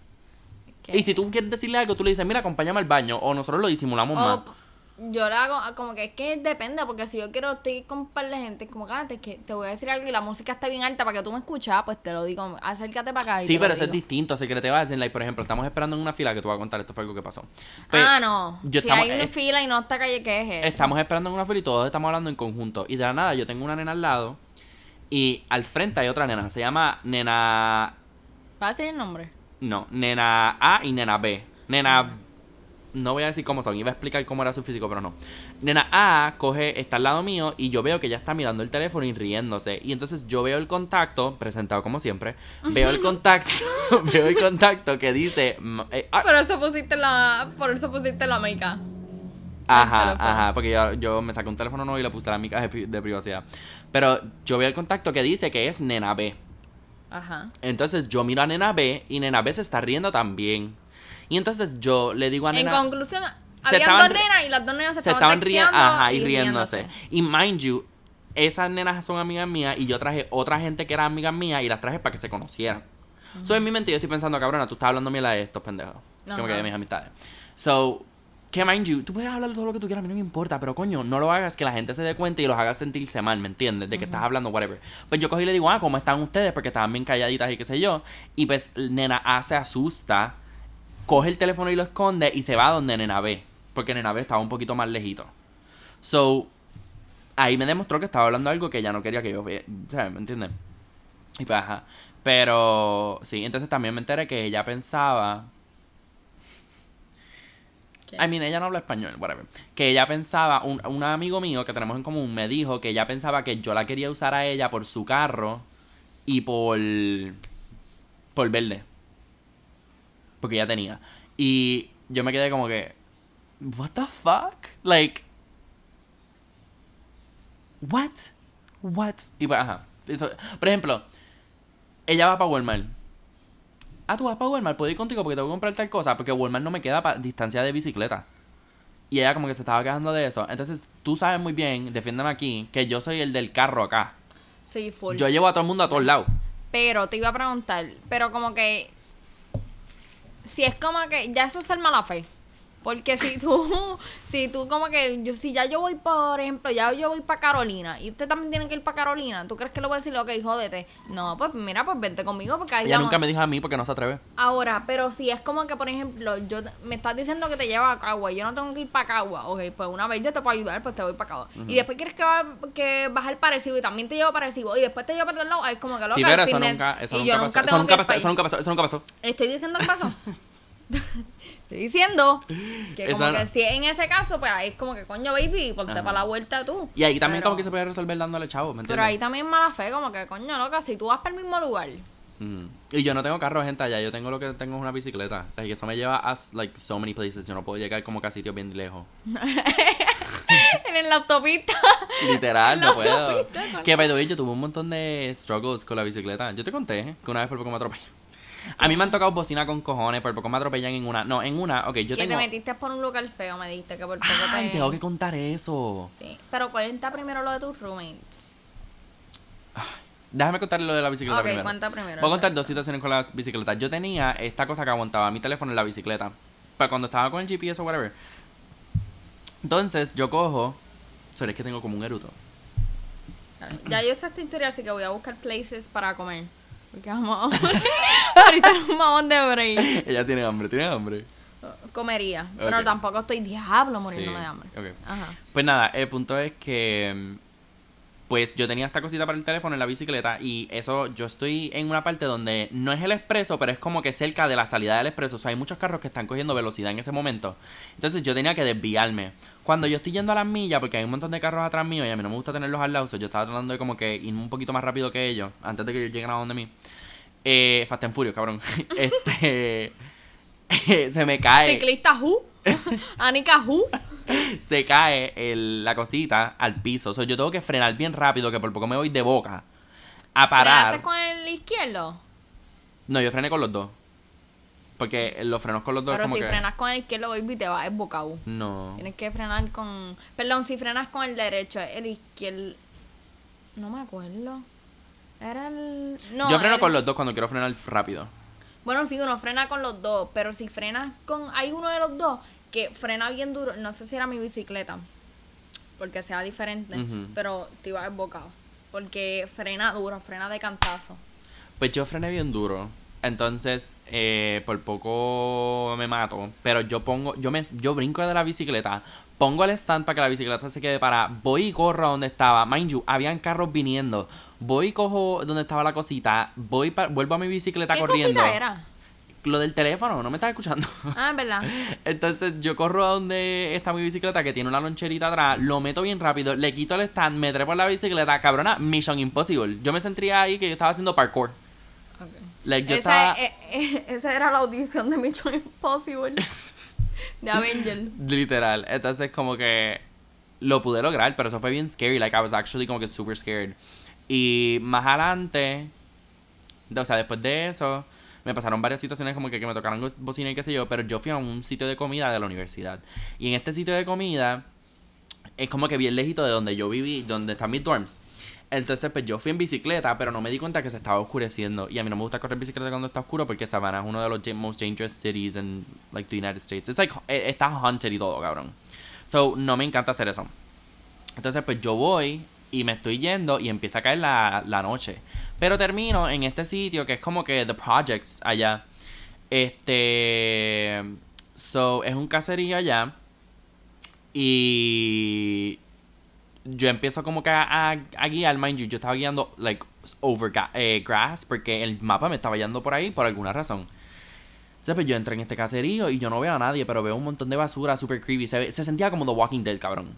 ¿Qué? Y si tú quieres decirle algo, tú le dices, mira, acompáñame al baño. O nosotros lo disimulamos más. Yo le hago como que es que depende, porque si yo quiero estoy con un par de gente, como que antes que te voy a decir algo y la música está bien alta para que tú me escuches, pues te lo digo, acércate para acá. Y Sí, te pero eso es distinto. Secreteo a like, por ejemplo, estamos esperando en una fila que te voy a contar. Esto fue algo que pasó. Ah, no. yo si estamos- hay una es- fila y no está calle, ¿qué es eso? Estamos esperando en una fila y todos estamos hablando en conjunto. Y de la nada, yo tengo una nena al lado. Y al frente hay otra nena. Se llama nena. ¿Va a decir el nombre? No, nena A y nena B. Nena. No voy a decir cómo son, iba a explicar cómo era su físico, pero no. Nena A coge, está al lado mío y yo veo que ella está mirando el teléfono y riéndose. Y entonces yo veo el contacto, presentado como siempre, veo el contacto, veo el contacto que dice. eh, ah, Por eso pusiste la, por eso pusiste la mica. Ajá, ajá, porque yo, yo me saqué un teléfono nuevo y le puse la mica de privacidad. Pero yo veo el contacto que dice que es nena B. Ajá. Entonces yo miro a nena B y nena B se está riendo también. Y entonces yo le digo a En nena conclusión, habían estaban dos nenas y las dos nenas se, se estaban, riendo, ajá, y riéndose. Y mind you, esas nenas son amigas mías y yo traje otra gente que era amigas mías y las traje para que se conocieran. So en mi mente yo estoy pensando, cabrona, tú estás hablando mierda de estos pendejos. Que Ajá. de mis amistades. So, que mind you, tú puedes hablar todo lo que tú quieras, a mí no me importa, pero coño, no lo hagas que la gente se dé cuenta y los hagas sentirse mal, ¿me entiendes? De que estás hablando, whatever. Pues yo cogí y le digo, ah, ¿cómo están ustedes? Porque estaban bien calladitas y qué sé yo. Y pues nena A se asusta, coge el teléfono y lo esconde y se va a donde nena B. Porque nena B estaba un poquito más lejito. So, ahí me demostró que estaba hablando algo que ella no quería que yo vea, ¿sabes? ¿Me entiendes? Y pues, ajá. Pero, sí, entonces también me enteré que ella pensaba ¿Qué? I mean, ella no habla español, whatever. Que ella pensaba, un, un amigo mío que tenemos en común me dijo que ella pensaba que yo la quería usar a ella por su carro y por. por verde. Porque ella tenía. Y yo me quedé como que. ¿What the fuck? Like. ¿What? ¿What? Y pues, ajá. Eso- por ejemplo, ella va para Walmart. Ah, tú vas para Walmart, puedo ir contigo porque te voy a comprar tal cosa. Porque Walmart no me queda para distancia de bicicleta. Y ella como que se estaba quejando de eso. Entonces, tú sabes muy bien, defiéndeme aquí, que yo soy el del carro acá. Sí, full. Yo llevo a todo el mundo a todos lados. Pero te iba a preguntar, pero como que si es como que ya eso es ser mala fe. Porque si tú, si tú como que, yo, si ya yo voy, por ejemplo, ya yo voy para Carolina y usted también tiene que ir para Carolina, ¿tú crees que le voy a decir, ok, jódete? No, pues mira, pues vente conmigo porque ahí Ella nunca me dijo a mí porque no se atreve. Ahora, pero si es como que, por ejemplo, yo me estás diciendo que te lleva a Cagua y yo no tengo que ir para Cagua, ok, pues una vez yo te puedo ayudar, pues te voy para Cagua. Y después quieres que, va, que bajes para Arecibo y también te llevo para Arecibo y después te llevo para otro lado, es como que loca, Sí, pero el eso nunca, eso y nunca yo pasó. nunca pasó, pa' eso nunca pasó, eso nunca pasó. Estoy diciendo que pasó. Estoy diciendo que como que si en ese caso, pues ahí es como que coño, baby, ponte Ajá. para la vuelta tú. Y ahí también Pero- como que se puede resolver dándole chavo, ¿me entiendes? Pero ahí también mala fe, como que coño, loca, si tú vas para el mismo lugar. Mm. Y yo no tengo carro, gente, allá. Yo tengo lo que tengo es una bicicleta. Like, eso me lleva a, like, so many places. Yo no puedo llegar como que a sitios bien lejos. en la autopista. Literal, no No puedo. supiste. Que, by the way, yo tuve un montón de struggles con la bicicleta. Yo te conté que una vez por poco me atropellan. A mí me han tocado bocina con cojones, por poco me atropellan en una. No, en una, ok, yo que tengo. te metiste por un lugar feo, me dijiste que por poco Ay, te... tengo que contar eso. Sí, pero cuenta primero lo de tus roommates. Déjame contar lo de la bicicleta Ok, primero. cuenta primero. Voy a contar dos situaciones con las bicicletas. Yo tenía esta cosa que aguantaba mi teléfono en la bicicleta. Para cuando estaba con el GPS o whatever. Entonces, yo cojo. Sorry, es que tengo como un eruto. Ya yo sé esta historia, así que voy a buscar places para comer. Porque vamos Ahorita nos vamos de break. Ella tiene hambre, tiene hambre. Comería. Pero tampoco estoy diablo muriéndome Sí, de hambre. ok. Ajá. Pues nada, el punto es que. Pues yo tenía esta cosita para el teléfono en la bicicleta y eso, yo estoy en una parte donde no es el expreso, pero es como que cerca de la salida del expreso. O sea, hay muchos carros que están cogiendo velocidad en ese momento. Entonces yo tenía que desviarme. Cuando yo estoy yendo a las millas, porque hay un montón de carros atrás mío y a mí no me gusta tenerlos al lado, so yo estaba tratando de como que ir un poquito más rápido que ellos, antes de que ellos lleguen a donde mí. Eh, Fast and Furious, cabrón. este. se me cae. Ciclista Who. Anika se cae el- la cosita al piso. O sea, yo tengo que frenar bien rápido, que por poco me voy de boca. A parar. ¿Frenaste con el izquierdo? No, yo frené con los dos. Porque los frenos con los dos Pero como si que. frenas con el izquierdo, baby, te vas embocado. No. Tienes que frenar con. Perdón, si frenas con el derecho, el izquierdo. No me acuerdo. Era el. No, yo freno con los dos cuando quiero frenar rápido. Bueno, sí, uno frena con los dos, pero si frenas con. Hay uno de los dos que frena bien duro. No sé si era mi bicicleta, porque sea diferente, pero te iba embocado. Porque frena duro, frena de cantazo. Pues yo frené bien duro. Entonces, eh, por poco me mato. Pero yo pongo, yo me, yo brinco de la bicicleta, pongo el stand para que la bicicleta se quede para, voy y corro a donde estaba. Mind you, habían carros viniendo. Voy cojo donde estaba la cosita, voy pa- vuelvo a mi bicicleta ¿Qué corriendo. cosita era? Lo del teléfono, no me estás escuchando. Ah, es verdad. Entonces yo corro a donde está mi bicicleta que tiene una loncherita atrás, lo meto bien rápido, le quito el stand, me trepo en la bicicleta, cabrona, Mission Impossible. Yo me sentía ahí que yo estaba haciendo parkour. Ok. Like, yo Esa, estaba eh, eh, esa era la audición de Mission Impossible. de Avenger. literal. Entonces como que lo pude lograr, pero eso fue bien scary. Like I was actually como que super scared. Y más adelante, o sea, después de eso, me pasaron varias situaciones como que, que me tocaron bocina y qué sé yo, pero yo fui a un sitio de comida de la universidad. Y en este sitio de comida es como que bien lejito de donde yo viví, donde están mis dorms. Entonces, pues yo fui en bicicleta, pero no me di cuenta que se estaba oscureciendo. Y a mí no me gusta correr bicicleta cuando está oscuro porque Savannah es uno de los most dangerous cities in like the United States. It's like, eh, está haunted y todo, cabrón. So, no me encanta hacer eso. Entonces, pues yo voy y me estoy yendo y empieza a caer la, la noche. Pero termino en este sitio que es como que The Projects allá. Este. So, es un caserío allá. Y. Yo empiezo como que a, a- a guiar, mind you. Yo estaba guiando, like, over eh, grass. Porque el mapa me estaba yendo por ahí por alguna razón. Entonces, pues yo entro en este caserío y yo no veo a nadie, pero veo un montón de basura super creepy. Se, ve- se sentía como The Walking Dead, cabrón.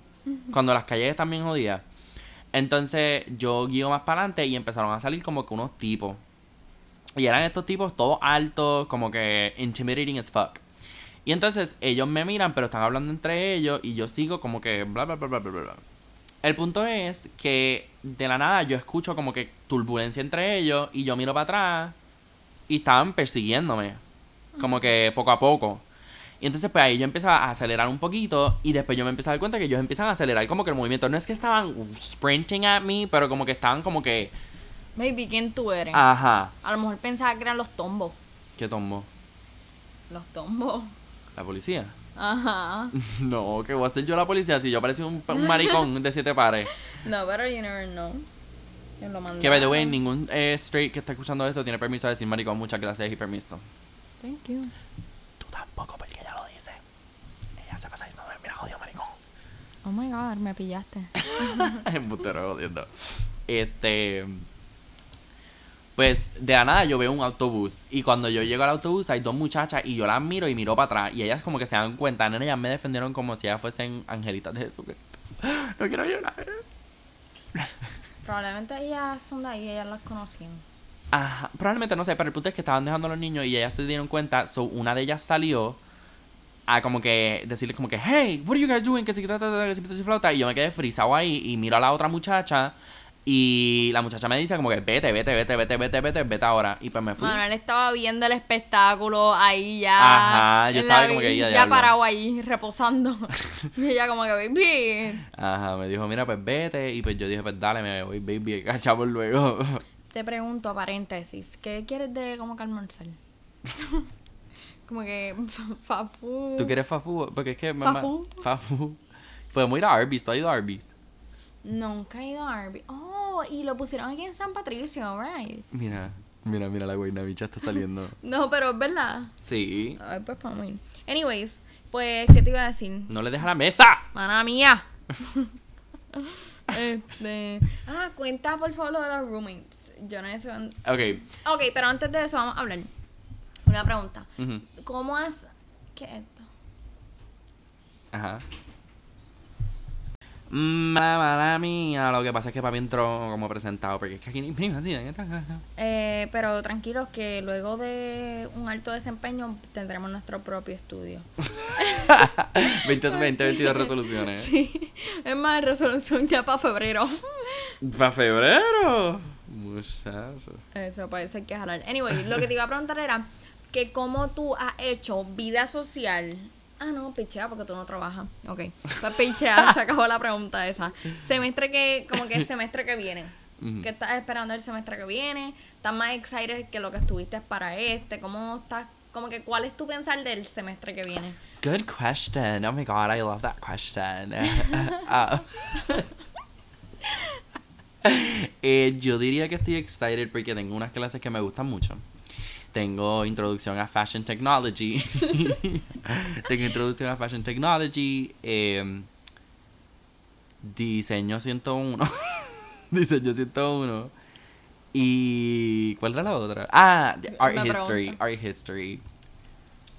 Cuando las calles están bien jodidas. Entonces, yo guío más para adelante y empezaron a salir como que unos tipos. Y eran estos tipos todos altos, como que intimidating as fuck. Y entonces ellos me miran, pero están hablando entre ellos y yo sigo como que bla bla bla bla bla bla. El punto es que de la nada yo escucho como que turbulencia entre ellos y yo miro para atrás y estaban persiguiéndome. Como que poco a poco. Y entonces pues ahí yo empecé a acelerar un poquito y después yo me empecé a dar cuenta que ellos empiezan a acelerar como que el movimiento. No es que estaban sprinting at me, pero como que estaban como que... Baby, ¿quién tú eres? Ajá. A lo mejor pensaba que eran los tombos. ¿Qué tombo? Los tombos. ¿La policía? Ajá. No, que voy a ser yo la policía si yo parecía un, un maricón de siete pares. No, pero you never know. Lo Que by the way, ningún eh, straight que está escuchando esto tiene permiso de decir maricón. Muchas gracias y permiso. Thank you. Tú tampoco, porque ella lo dice. Ella se pasa diciendo, mira, jodido maricón. Oh my god, me pillaste. Embustero jodiendo. Este. Pues de la nada yo veo un autobús. Y cuando yo llego al autobús hay dos muchachas y yo las miro y miro para atrás. Y ellas como que se dan cuenta. Nena, ellas me defendieron como si ellas fuesen angelitas de Jesucristo. No quiero llorar. Probablemente ellas son de ahí, ellas las conocían. Ajá, probablemente no sé, pero el punto es que estaban dejando a los niños y ellas se dieron cuenta. So una de ellas salió a como que decirles como que, hey, what are you guys doing? Que si que si flauta. Y yo me quedé frisado ahí y miro a la otra muchacha. Y la muchacha me dice como que vete, vete, vete, vete, vete, vete, vete ahora. Y pues me fui. Manuel estaba viendo el espectáculo ahí ya. Ajá, yo estaba como que ya, ya parado ahí, reposando. y ella como que, baby. Ajá, me dijo, mira, pues vete. Y pues yo dije, pues dale, me voy, baby, cachamos luego. Te pregunto, paréntesis, ¿qué quieres de como que almorzar? como que, fafu. ¿Tú quieres fafu? Porque es que... mamá- Fafu. Fafu. Podemos ir a Arby's, ¿tú has ido a Arby's? Nunca he ido a Arby. Oh, y lo pusieron aquí en San Patricio, right? Mira, mira, mira, la güeyna bicha está saliendo. No, pero es verdad. Sí. Ay, pues vamos a ir. Anyways, pues, ¿qué te iba a decir? No le deja la mesa. Mana mía. este. Ah, cuenta por favor lo de los roommates. Yo no sé. Ok. Ok, pero antes de eso vamos a hablar. Una pregunta. ¿Cómo has. ¿Qué es esto? Ajá. Mala, mala mía. Lo que pasa es que papi entró como presentado. Porque es que aquí ni prima, así, en esta casa. Eh, pero tranquilos que luego de un alto desempeño tendremos nuestro propio estudio. 20, 20, 22 resoluciones. Sí. Es más, resolución ya para febrero. ¿Para febrero? Muchacho. Eso, eso hay que jalar. Anyway, lo que te iba a preguntar era que cómo tú has hecho vida social. Ah, no, pichea porque tú no trabajas. Ok, pues pichea, se acabó la pregunta esa. Semestre que, como que el semestre que viene. Ujú. ¿Qué estás esperando el semestre que viene? ¿Estás más excited que lo que estuviste para este? ¿Cómo estás? Como que, ¿cuál es tu pensar del semestre que viene? Good question. Oh my god, I love that question. Ah. Eh, yo diría que estoy excited porque tengo unas clases que me gustan mucho. Tengo introducción a Fashion Technology. tengo introducción a Fashion Technology. eh, diseño 101. diseño 101. Y. ¿Cuál era la otra? Ah, Art Me History. Art History.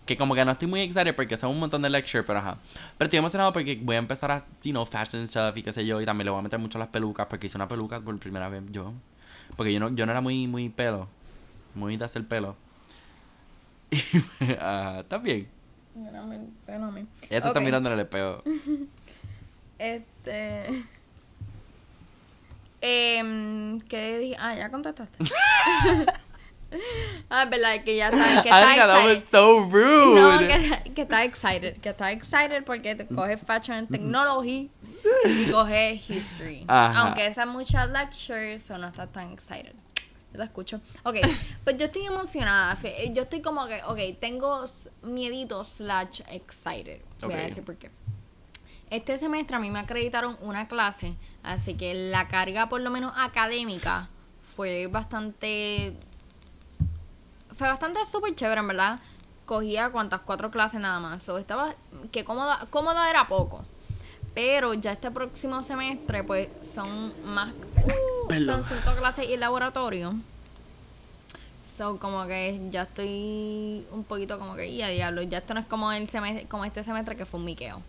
Que como que no estoy muy excited porque son un montón de lecture, pero ajá. Pero estoy emocionado porque voy a empezar a, you know, fashion stuff y qué sé yo. Y también le voy a meter mucho las pelucas porque hice una peluca por primera vez yo. Porque yo no, yo no era muy, muy pelo. Muy de hacer pelo. Y ajá, está bien. Espérame. Ella se está Ok. mirando en el espejo. Este. Em, ¿Qué dije? Ah, ya contestaste. ah, es verdad, que ya está, que está Amiga, that was excited. so rude. No, que, que está excited. Que está excited porque coge Fashion and Technology y coge History. Ajá. Aunque esas muchas lectures, o no está tan excited. Yo la escucho. Ok, pues yo estoy emocionada. fe- Yo estoy como que, ok, tengo miedito slash excited. Voy a decir por qué. Este semestre a mí me acreditaron una clase, así que la carga por lo menos académica fue bastante... Fue bastante súper chévere, en verdad. Cogía cuantas cuatro clases nada más. So, estaba... Que cómoda, cómoda era poco. Pero ya este próximo semestre, pues, son más... Perdón. son cinco clases y laboratorio. So, como que ya estoy un poquito como que, ya diablo, ya esto no es como el semestre, como este semestre que fue un miqueo.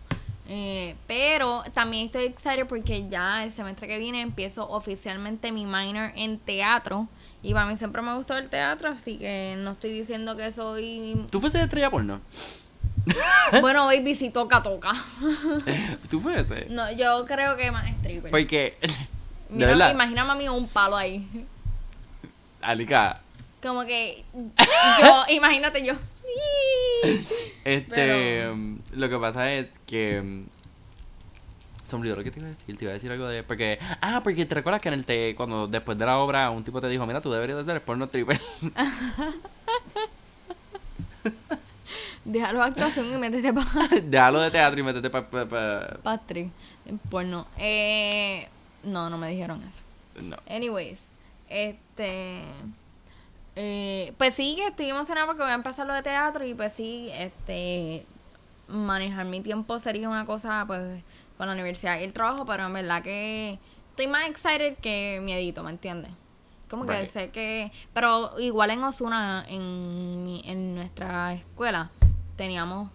Eh, pero también estoy excited porque ya el semestre que viene empiezo oficialmente mi minor en teatro. Y para mí siempre me gustó el teatro, así que no estoy diciendo que soy... ¿Tú fuese de estrella porno? Bueno, baby, si toca, toca. ¿Tú fuese? No, yo creo que más stripper. Porque, de Mira, verdad, imagíname a mí un palo ahí. Alica, Como que yo, imagínate yo. Este, Pero- mm, lo que pasa es que mm, se me olvidó lo que te iba a decir, te iba a decir algo de porque ah, porque te recuerdas que en el te cuando después de la obra un tipo te dijo, "Mira, tú deberías de hacer porno triple." Déjalo actuación y métete para Déjalo de teatro y métete para... Pa, pa- Patrick. Pues no. Eh, no, no me dijeron eso. no. Anyways, este. eh, pues sí, que estoy emocionada porque voy a empezar lo de teatro y pues sí, este. Manejar mi tiempo sería una cosa, pues, con la universidad y el trabajo, pero en verdad que estoy más excited que miedito, ¿me entiendes? Como que sé que. Pero igual en Osuna, en, en nuestra escuela, teníamos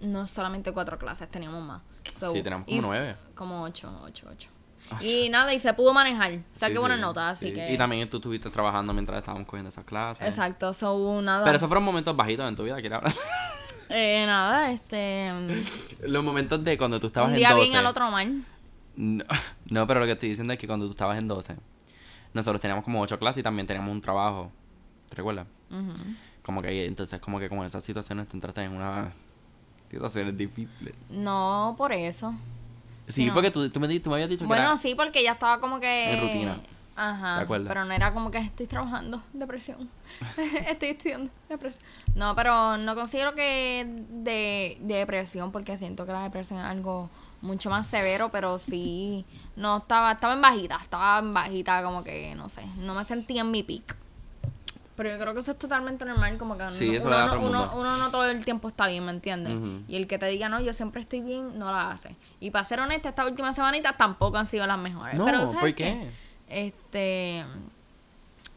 no solamente cuatro clases, teníamos más. Sí, teníamos como nueve. Como ocho, ocho, ocho. Y nada, y se pudo manejar. O sea, Sí, qué buenas sí, notas, así sí. que. Y también tú estuviste trabajando mientras estábamos cogiendo esas clases. Exacto, so nada. Pero esos fueron momentos bajitos en tu vida, quiero hablar. Eh, nada, este. Los momentos de cuando tú estabas un en día 12. bien al otro mal. No, no, pero lo que estoy diciendo es que cuando tú estabas en 12, nosotros teníamos como 8 clases y también teníamos un trabajo. ¿Te recuerdas? Como que entonces como que con esas situaciones te entraste en una situaciones difíciles. No, por eso. Sí, No. porque tú, tú, me, tú me habías dicho que Bueno, sí, porque ya estaba como que. En rutina. Ajá. ¿Te acuerdas? Pero no era como que estoy trabajando, depresión. estoy estudiando, depresión. No, pero no considero que de, de depresión, porque siento que la depresión es algo mucho más severo, pero sí. No estaba, estaba en bajita, estaba en bajita, como que, no sé, no me sentía en mi peak. Pero yo creo que eso es totalmente normal, como que Sí, uno, uno, el uno, no todo el tiempo está bien, ¿me entiendes? Y el que te diga, no, yo siempre estoy bien, no la hace. Y para ser honesta, estas últimas semanitas tampoco han sido las mejores. No, pero, ¿sabes ¿por qué? Este.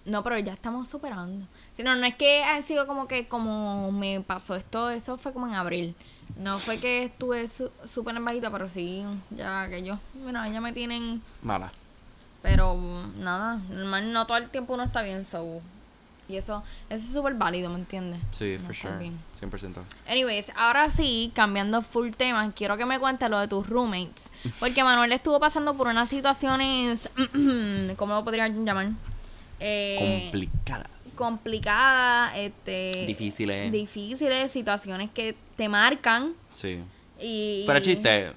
No, pero ya estamos superando. Si no, no es que han sido como que como me pasó esto, eso fue como en abril. No fue que estuve su- súper en bajita, pero sí, ya que yo, mira, ya me tienen, Mala. pero nada, normal, no todo el tiempo uno está bien, so. Y eso, eso es súper válido, ¿me entiendes? Sí, No for sure. bien. 100%. Anyways, ahora sí, cambiando full tema, quiero que me cuentes lo de tus roommates. Porque Manuel estuvo pasando por unas situaciones, ¿cómo lo podría llamar? Eh, Complicadas. complicadas, este, Difíciles. difíciles, situaciones que te marcan Sí. y, Fuera chiste,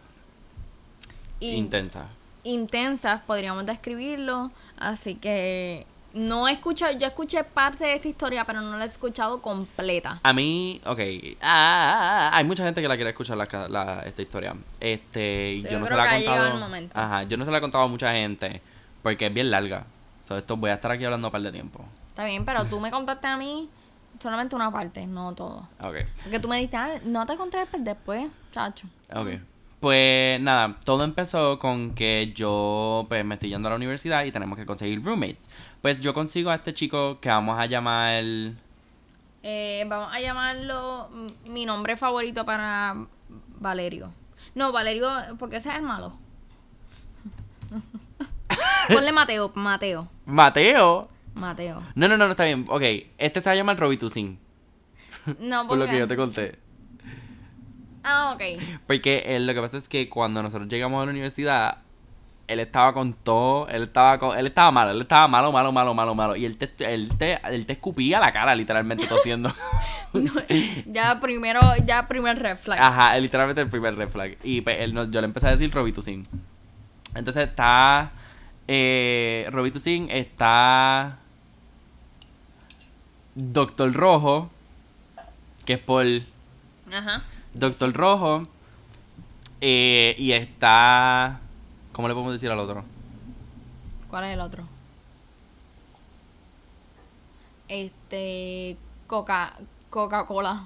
y intensa. intensas, podríamos describirlo. Así que no he escuchado, yo escuché parte de esta historia, pero no la he escuchado completa. A mí, ok. ah, ah, ah, hay mucha gente que la quiere escuchar la, esta historia. Este, Sí, yo yo no se la he contado. Ajá, yo no se la he contado a mucha gente porque es bien larga. So, esto voy a estar aquí hablando un par de tiempo. Está bien, pero tú me contaste a mí solamente una parte, no todo. Ok. Porque tú me dijiste, "Ah, no te conté después, después, chacho. Ok. Pues nada, todo empezó con que yo pues me estoy yendo a la universidad y tenemos que conseguir roommates. Pues yo consigo a este chico que vamos a llamar Eh, vamos a llamarlo mi nombre favorito para Valerio. No, Valerio, porque ese es el malo. Ponle Mateo, Mateo, Mateo. Mateo. No, no, no, no está bien. Ok, este se va a llamar Robitussin, No, por lo que porque... yo te conté. Ah, ok. Porque él, lo que pasa es que cuando nosotros llegamos a la universidad, él estaba con todo, él estaba con, él estaba malo, él estaba malo, malo, malo, malo, malo. Y él te, él te, él te escupía la cara, literalmente tosiendo. Ya primero, ya primer red flag. Ajá, literalmente el primer red flag. Y pues, él yo le empecé a decir Robitussin. Entonces está. Eh, Robitussin está. Doctor Rojo. Que es por. Ajá. Doctor Rojo. eh, y está. ¿Cómo le podemos decir al otro? ¿Cuál es el otro? Este. Coca. Coca-Cola.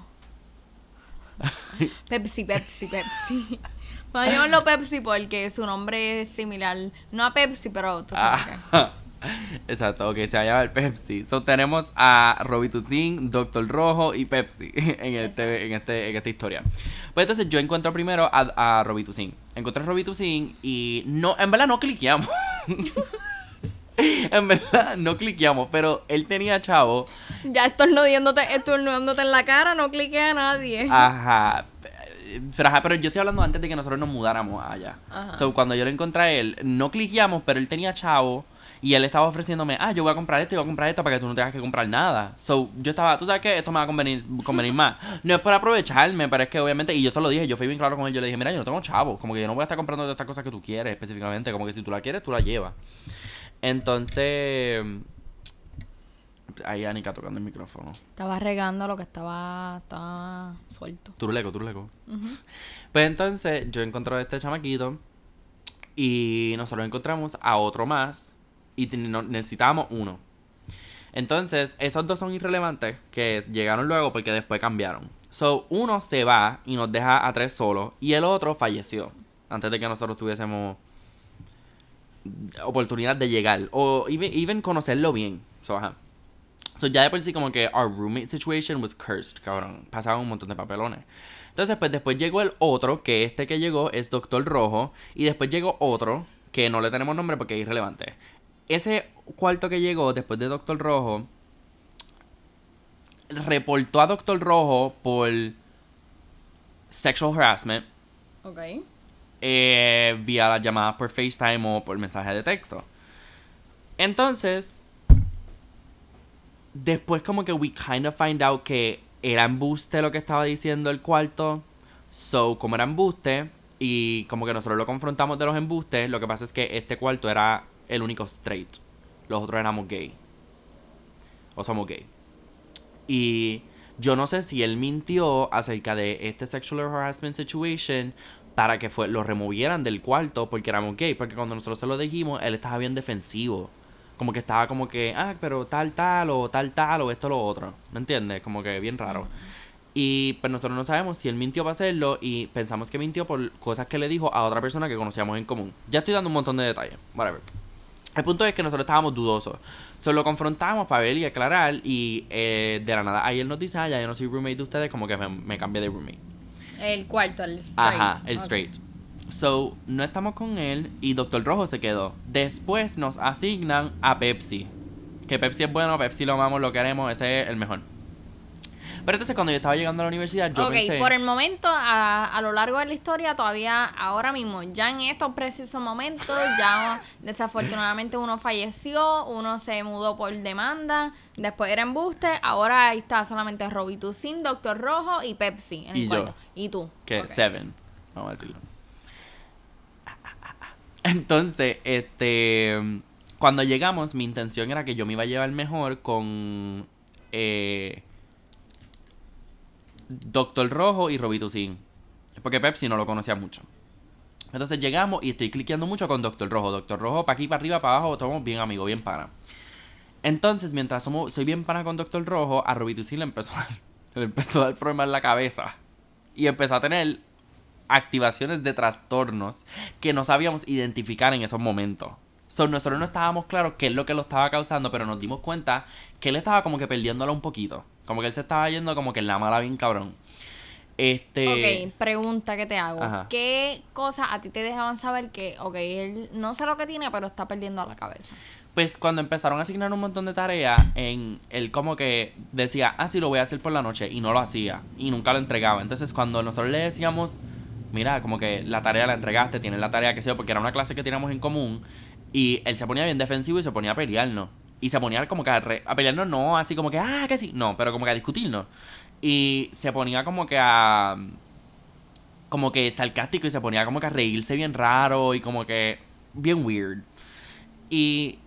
Pepsi, Pepsi, Pepsi. Vamos a llamarlo Pepsi porque su nombre es similar. No a Pepsi, pero tú sabes. Ah, Exacto, ok, se va a llamar Pepsi. So tenemos a Robitussin, Doctor Rojo y Pepsi en este, en este, en esta historia. Pues entonces yo encuentro primero a, a Robitussin. Encontré a Robitussin y no, en verdad no cliqueamos. en verdad no cliqueamos, pero él tenía chavo. Ya estornudándote, estornudándote en la cara, no clique a nadie. Ajá. Pero, pero yo estoy hablando antes de que nosotros nos mudáramos allá. Ajá. So, cuando yo lo encontré a él, no cliqueamos, pero él tenía chavo. Y él estaba ofreciéndome, ah, yo voy a comprar esto y voy a comprar esto para que tú no tengas que comprar nada. So, yo estaba, tú sabes que esto me va a convenir, convenir más. No es por aprovecharme, pero es que obviamente, y yo se lo dije, yo fui bien claro con él, yo le dije, mira, yo no tengo chavo, como que yo no voy a estar comprando todas estas cosas que tú quieres específicamente, como que si tú la quieres, tú la llevas. Entonces, ahí Anika tocando el micrófono. Estaba arreglando lo que estaba, estaba suelto. Turuleco, turuleco. Pues entonces yo encontré a este chamaquito y nosotros encontramos a otro más y necesitábamos uno. Entonces, esos dos son irrelevantes que llegaron luego porque después cambiaron. So, uno se va y nos deja a tres solos y el otro falleció antes de que nosotros tuviésemos oportunidad de llegar o even, even conocerlo bien. So, ajá. So, ya de por sí como que our roommate situation was cursed, cabrón. Pasaban un montón de papelones. Entonces, pues después llegó el otro, que este que llegó es Doctor Rojo. Y después llegó otro, que no le tenemos nombre porque es irrelevante. Ese cuarto que llegó después de Doctor Rojo, reportó a Doctor Rojo por sexual harassment Ok. eh, vía las llamadas por FaceTime o por mensaje de texto. Entonces, después como que we kind of find out que era embuste lo que estaba diciendo el cuarto. So, como era embuste y como que nosotros lo confrontamos de los embustes, lo que pasa es que este cuarto era el único straight. Los otros éramos gay. O somos gay. Y yo no sé si él mintió acerca de este sexual harassment situation para que fue, lo removieran del cuarto porque éramos gay. Porque cuando nosotros se lo dijimos, él estaba bien defensivo. Como que estaba como que, ah, pero tal, tal, o tal, tal, o esto, lo otro. ¿Me entiendes? Como que bien raro. Y pues nosotros no sabemos si él mintió para hacerlo y pensamos que mintió por cosas que le dijo a otra persona que conocíamos en común. Ya estoy dando un montón de detalles. Whatever. El punto es que nosotros estábamos dudosos. Solo lo confrontamos para ver y aclarar. Y eh, de la nada, ahí él nos dice: Ah, ya yo no soy roommate de ustedes, como que me, me cambié de roommate. El cuarto, el straight. Ajá, el straight. So, no estamos con él y Doctor Rojo se quedó. Después nos asignan a Pepsi. Que Pepsi es bueno, Pepsi lo amamos, lo queremos, ese es el mejor. Pero entonces cuando yo estaba llegando a la universidad, yo ok, pensé... por el momento, a, a lo largo de la historia, todavía, ahora mismo, ya en estos precisos momentos, ya desafortunadamente uno falleció, uno se mudó por demanda, después era embuste, ahora ahí está solamente Robitussin, Doctor Rojo y Pepsi en el Y yo. cuarto. Y tú. Que Ok. Seven, vamos a decirlo. Entonces, este. Cuando llegamos, mi intención era que yo me iba a llevar mejor con. Eh, Doctor Rojo y Robitussin. Porque Pepsi no lo conocía mucho. Entonces llegamos y estoy cliqueando mucho con Doctor Rojo. Doctor Rojo, para aquí, para arriba, para abajo, somos bien amigos, bien pana. Entonces, mientras somos, soy bien pana con Doctor Rojo, a Robitussin le empezó a le dar problemas en la cabeza. Y empezó a tener activaciones de trastornos que no sabíamos identificar en esos momentos. So, nosotros no estábamos claros qué es lo que lo estaba causando, pero nos dimos cuenta que él estaba como que perdiéndolo un poquito. Como que él se estaba yendo como que en la mala bien cabrón. Este... Ok, pregunta que te hago. Ajá. ¿Qué cosas a ti te dejaban saber que, ok, él no sé lo que tiene, pero está perdiendo la cabeza? Pues cuando empezaron a asignar un montón de tareas, en él como que decía, ah, sí, lo voy a hacer por la noche, y no lo hacía, y nunca lo entregaba. Entonces cuando nosotros le decíamos, mira, como que la tarea la entregaste, tienes la tarea que sea, porque era una clase que teníamos en común, y él se ponía bien defensivo y se ponía a pelearnos. Y se ponía como que a, re- pelearnos, no así como que, ah, que sí, no, pero como que a discutirnos. Y se ponía como que a. como que sarcástico y se ponía como que a reírse bien raro y como que bien weird. Y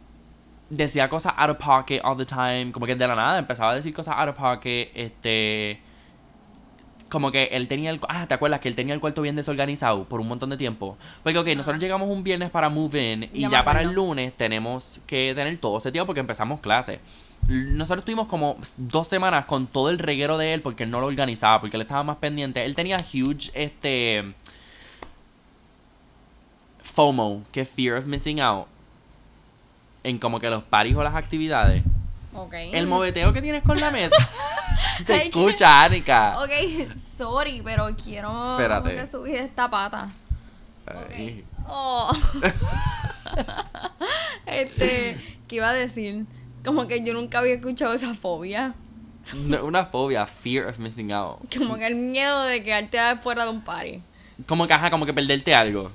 decía cosas out of pocket all the time, como que de la nada empezaba a decir cosas out of pocket, este como que él tenía el ah, ¿te acuerdas que él tenía el cuarto bien desorganizado por un montón de tiempo? Porque ok, nosotros llegamos un viernes para move in y Ya para el lunes tenemos que tener todo ese tiempo porque empezamos clase. L- Nosotros tuvimos como dos semanas con todo el reguero de él porque él no lo organizaba, porque él estaba más pendiente. Él tenía huge este FOMO, que Fear of Missing Out, en como que los paris o las actividades. El moveteo que tienes con la mesa. Se escucha, Anika. Ok, sorry, pero quiero Espérate. como que subir esta pata. Oh. este, ¿qué iba a decir? Como que yo nunca había escuchado esa fobia. No, una fobia, fear of missing out. Como que el miedo de quedarte fuera de un party. Como que, ajá, como que perderte algo.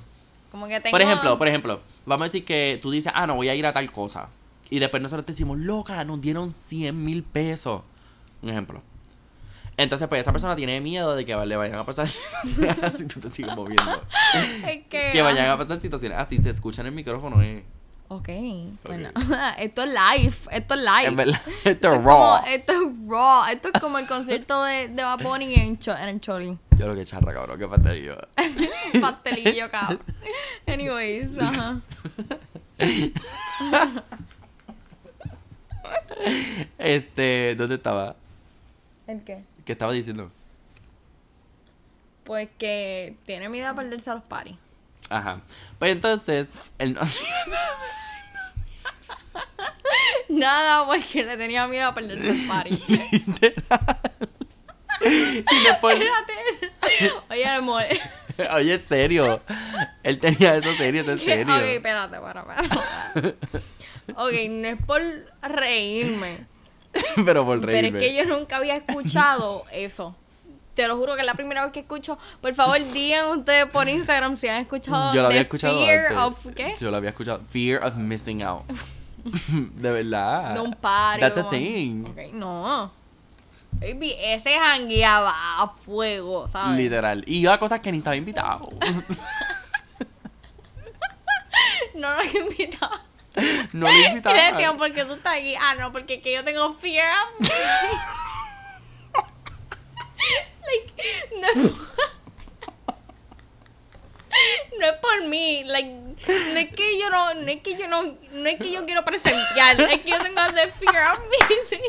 Como que tengo... Por ejemplo, por ejemplo, vamos a decir que tú dices, ah, no voy a ir a tal cosa. Y después nosotros te decimos, loca, nos dieron 100 mil pesos. Un ejemplo. Entonces, pues esa persona tiene miedo de que le vayan a pasar situaciones así, tú te sigues moviendo. Es que... que vayan a pasar situaciones así, se escucha en el micrófono, eh. Ok, pues Ok. nada. Esto es live, esto es live. Verdad, esto Esto es es raw. como- esto es raw. Esto es como el concierto de, de Bad Bunny en, Cho- en el Choli. Yo lo que charra, cabrón, qué pastelillo. Pastelillo, cabrón. Anyways, ajá. Este, ¿dónde estaba? ¿El qué? ¿Qué estaba diciendo? Pues que tiene miedo a perderse a los paris. Ajá. Pues entonces, él no Nada, porque le tenía miedo a perderse al party. y después, Espérate. Oye, amor. oye, en serio. Él tenía eso serio, eso en Ok, serio. espérate, para, para. Ok, no es por reírme. Pero por Pero reírme. es que yo nunca había escuchado eso. Te lo juro que es la primera vez que escucho. Por favor, digan ustedes por Instagram si han escuchado Yo lo había escuchado Fear antes. of ¿qué? Yo lo había escuchado. Fear of missing out. de verdad. De un party. That's a thing. Ok, no. Baby, ese jangueaba a fuego, ¿sabes? Literal. Y iba a cosas que ni estaba invitado. No nos invitaba. No lo invitaba. Cristian, ¿por qué tú estás aquí? Ah, no, porque es que yo tengo fear of like, no es por, no es por mí, like, no es que yo no, no es que yo no, no es que yo quiero presenciar, es que yo tengo the fear of missing.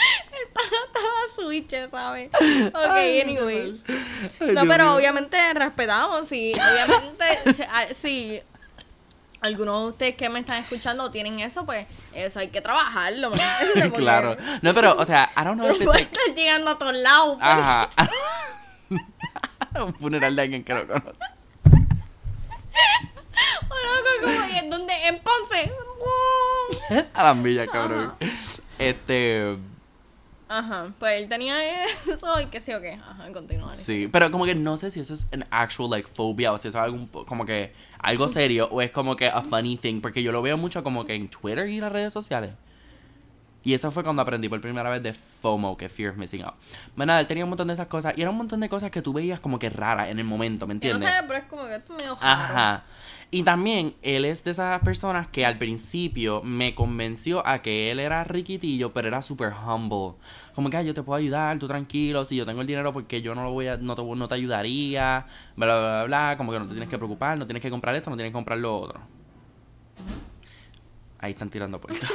El pana estaba switch, ¿sabes? Ok, Ay, anyways. Ay, No, pero obviamente respetamos, sí, obviamente, si- a- si algunos de ustedes que me están escuchando tienen eso, pues eso hay que trabajarlo, Claro. No, pero, o sea, I don't know No if it's puede like- estar llegando a todos lados. pues. Ajá. Un funeral de alguien que no conoce. O loco, como, ¿y en dónde? En Ponce. A las millas, cabrón. Este. Ajá, pues él tenía eso y qué sé yo qué. Ajá, continúa. Sí, pero como que no sé si eso es an actual like phobia o si eso es algún como que algo serio o es como que a funny thing porque yo lo veo mucho como que en Twitter y en las redes sociales. Y eso fue cuando aprendí por primera vez de FOMO, que Fear of Missing Out. Bueno, él tenía un montón de esas cosas y era un montón de cosas que tú veías como que raras en el momento, ¿me Que no entiendes? sé, pero es como que esto es medio raro. Ajá. Y también él es de esas personas que al principio me convenció a que él era riquitillo, pero era súper humble. Como que "Ay, yo te puedo ayudar, tú tranquilo, si yo tengo el dinero porque yo no lo voy a, no te, no te ayudaría, bla bla bla bla, como que no te tienes que preocupar, no tienes que comprar esto, no tienes que comprar lo otro. Ahí están tirando puertas.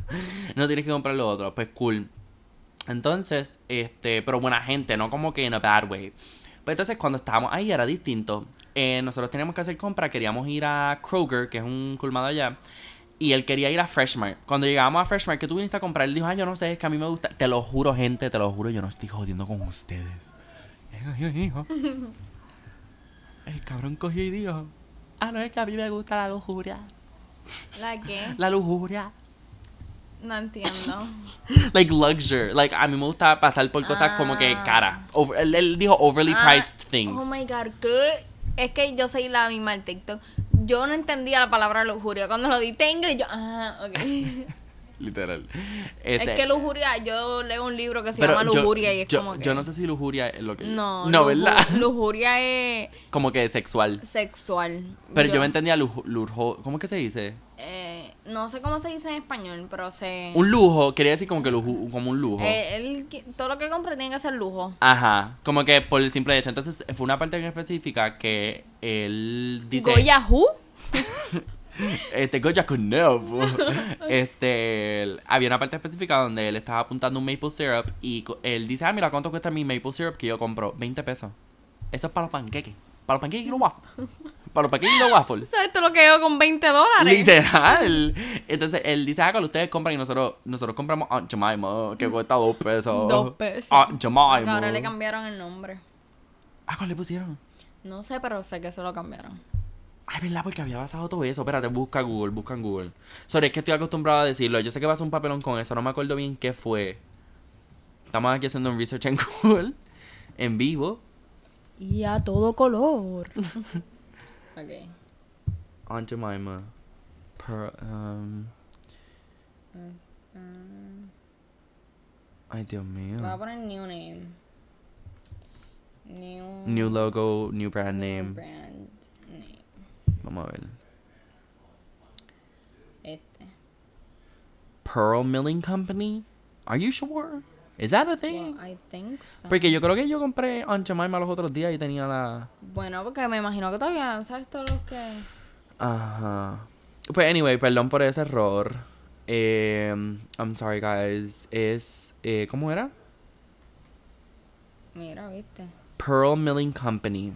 no tienes que comprar lo otro, pues cool. Entonces, este, pero buena gente, no como que en a bad way. Pues entonces cuando estábamos ahí era distinto. Eh, nosotros teníamos que hacer compra, queríamos ir a Kroger, que es un colmado allá. Y él quería ir a Freshmart. Cuando llegamos a Freshmart, que tú viniste a comprar? Él dijo, ay, yo no sé, es que a mí me gusta. Te lo juro, gente, te lo juro, yo no estoy jodiendo con ustedes. Hijo. El cabrón cogió y dijo, ah, no, es que a mí me gusta la lujuria. ¿La qué? La lujuria. No entiendo. Like luxury. Like, a mí me gusta pasar por cosas como que Ah. cara. Over- él, él dijo overly Ah, priced things. Oh my god, ¿qué? Es que yo soy la misma al TikTok. Yo no entendía la palabra lujuria. Cuando lo diste en inglés, yo, ah, ok. Literal. Es Este, que lujuria, yo leo un libro que se llama yo- Lujuria y es yo, como que. yo no sé si lujuria es lo que. No, No, ¿verdad? Lujuria es Como que sexual. sexual. Pero yo, me entendía lujo, lujo. ¿Cómo es que se dice? eh, no sé cómo se dice en español, pero sé. Un lujo, quería decir como que lujo, como un lujo. Eh, él- todo lo que compre tiene que ser lujo. Ajá, como que por el simple hecho. Entonces, fue una parte en específica que él dice. Goya Who? Este, Goya Kunev. este, él- había una parte específica donde él estaba apuntando un maple syrup y él dice, ah, mira, ¿cuánto cuesta mi maple syrup que yo compro? 20 pesos. Eso es para los panqueques. Para los panqueques y los waffles. Para los panqueques y los waffles. ¿Sabes esto lo que yo con 20 dólares? Literal. Entonces, él dice, ah, ustedes compran y nosotros, nosotros compramos Aunt Jemima, que cuesta dos pesos. Dos pesos. Aunt Jemima. Porque ahora le cambiaron el nombre. Ah, ¿cuál le pusieron? No sé, pero sé que se lo cambiaron. Ay, ¿verdad? Porque había pasado todo eso. Espérate, busca Google, busca en Google. Sorry, es que estoy acostumbrado a decirlo. Yo sé que pasó un papelón con eso, no me acuerdo bien qué fue. Estamos aquí haciendo un research en Google, en vivo. Y a todo color. ok. Aunt Jemima. Um, per, um... Uh, uh. Ay, Dios mío. Voy a new name. New, New logo, new brand name. brand name. Vamos a ver. Este. Pearl Milling Company. Are you sure? Is that a thing? Well, I think so. Porque yo creo que yo compré Aunt Jemima los otros días y tenía la... Bueno, porque me imagino que todavía, ¿sabes? Todos los que... Ajá. Pues anyway, perdón por ese error. Eh, I'm sorry guys. Es... Eh, ¿Cómo era? Mira, viste. Pearl Milling Company.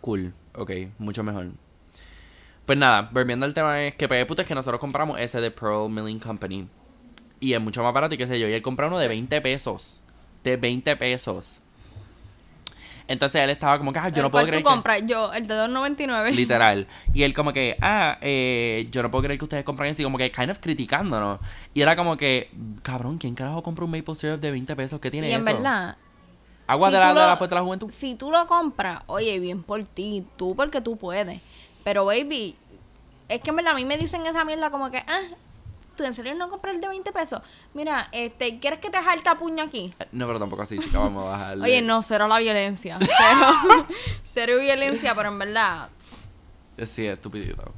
Cool. Ok, mucho mejor. Pues nada, volviendo al tema es que pues, puta, es que nosotros compramos ese de Pearl Milling Company. Y es mucho más barato y qué sé yo. Y él compró uno de 20 pesos. De 20 pesos. Entonces él estaba como que, ah, yo no puedo ¿Cuál creer tú que... compras? Yo, el de 2.99. Literal. Y él como que, ah, eh, yo no puedo creer que ustedes compran así, como que kind of criticándonos. Y era como que, cabrón, ¿quién carajo compra un maple syrup de 20 pesos? ¿Qué tiene Y en eso? verdad, Agua si de, la, tú de lo- la fuente de la juventud. si tú lo compras, oye, bien por ti, tú porque tú puedes. Pero, baby, es que en verdad a mí me dicen esa mierda como que, ah, ¿tú en serio no compras el de 20 pesos? Mira, este, ¿quieres que te jalta puño aquí? No, pero tampoco así, chica, vamos a bajarle. Oye, no, cero la violencia. Cero, cero violencia, pero en verdad, Sí, estupidito.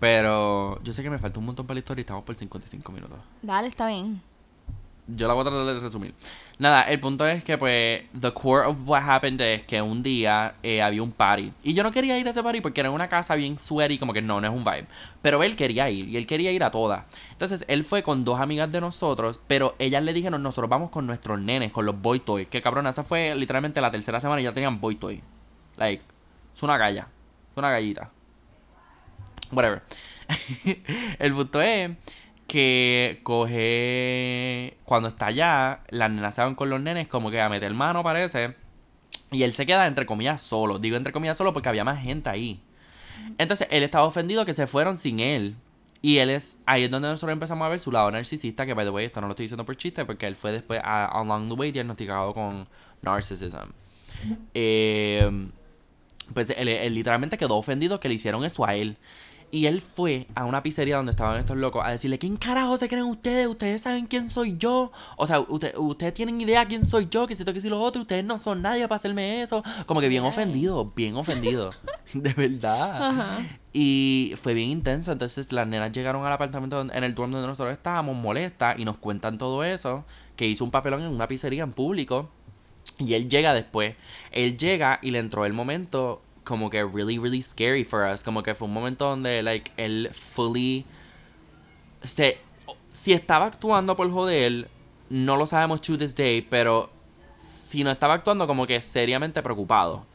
Pero yo sé que me falta un montón para la historia y estamos por 55 minutos. dale, está bien. Yo la voy a tratar de resumir. Nada, el punto es que, pues, the core of what happened es que un día eh, había un party. Y yo no quería ir a ese party porque era una casa bien sweaty, como que no, no es un vibe. Pero él quería ir y él quería ir a todas. Entonces, él fue con dos amigas de nosotros, pero ellas le dijeron, nosotros vamos con nuestros nenes, con los boy toys. Que cabrón, esa fue literalmente la tercera semana y ya tenían boy toy. Like, es una galla. Es una gallita. Whatever. el punto es que coge. Cuando está allá, las nenas se van con los nenes, como que a meter mano, parece. Y él se queda entre comillas solo. Digo entre comillas solo porque había más gente ahí. Entonces él estaba ofendido que se fueron sin él. Y él es. Ahí es donde nosotros empezamos a ver su lado narcisista. Que by the way, esto no lo estoy diciendo por chiste. Porque él fue después, a- along the way, diagnosticado con narcissism. Eh, pues él, él literalmente quedó ofendido que le hicieron eso a él. Y él fue a una pizzería donde estaban estos locos a decirle, ¿quién carajo se creen ustedes? Ustedes saben quién soy yo. O sea, usted- ustedes tienen idea quién soy yo, que si esto, que si lo otro, ustedes no son nadie para hacerme eso. Como que bien Ay. ofendido, bien ofendido. De verdad. Y fue bien intenso. Entonces las nenas llegaron al apartamento en el dorm donde nosotros estábamos, molestas, y nos cuentan todo eso. Que hizo un papelón en una pizzería en público. Y él llega después. Él llega y le entró el momento como que really, really scary for us. Como que fue un momento donde, like, él fully... Se, si estaba actuando por joder, no lo sabemos to this day, pero si no estaba actuando como que seriamente preocupado.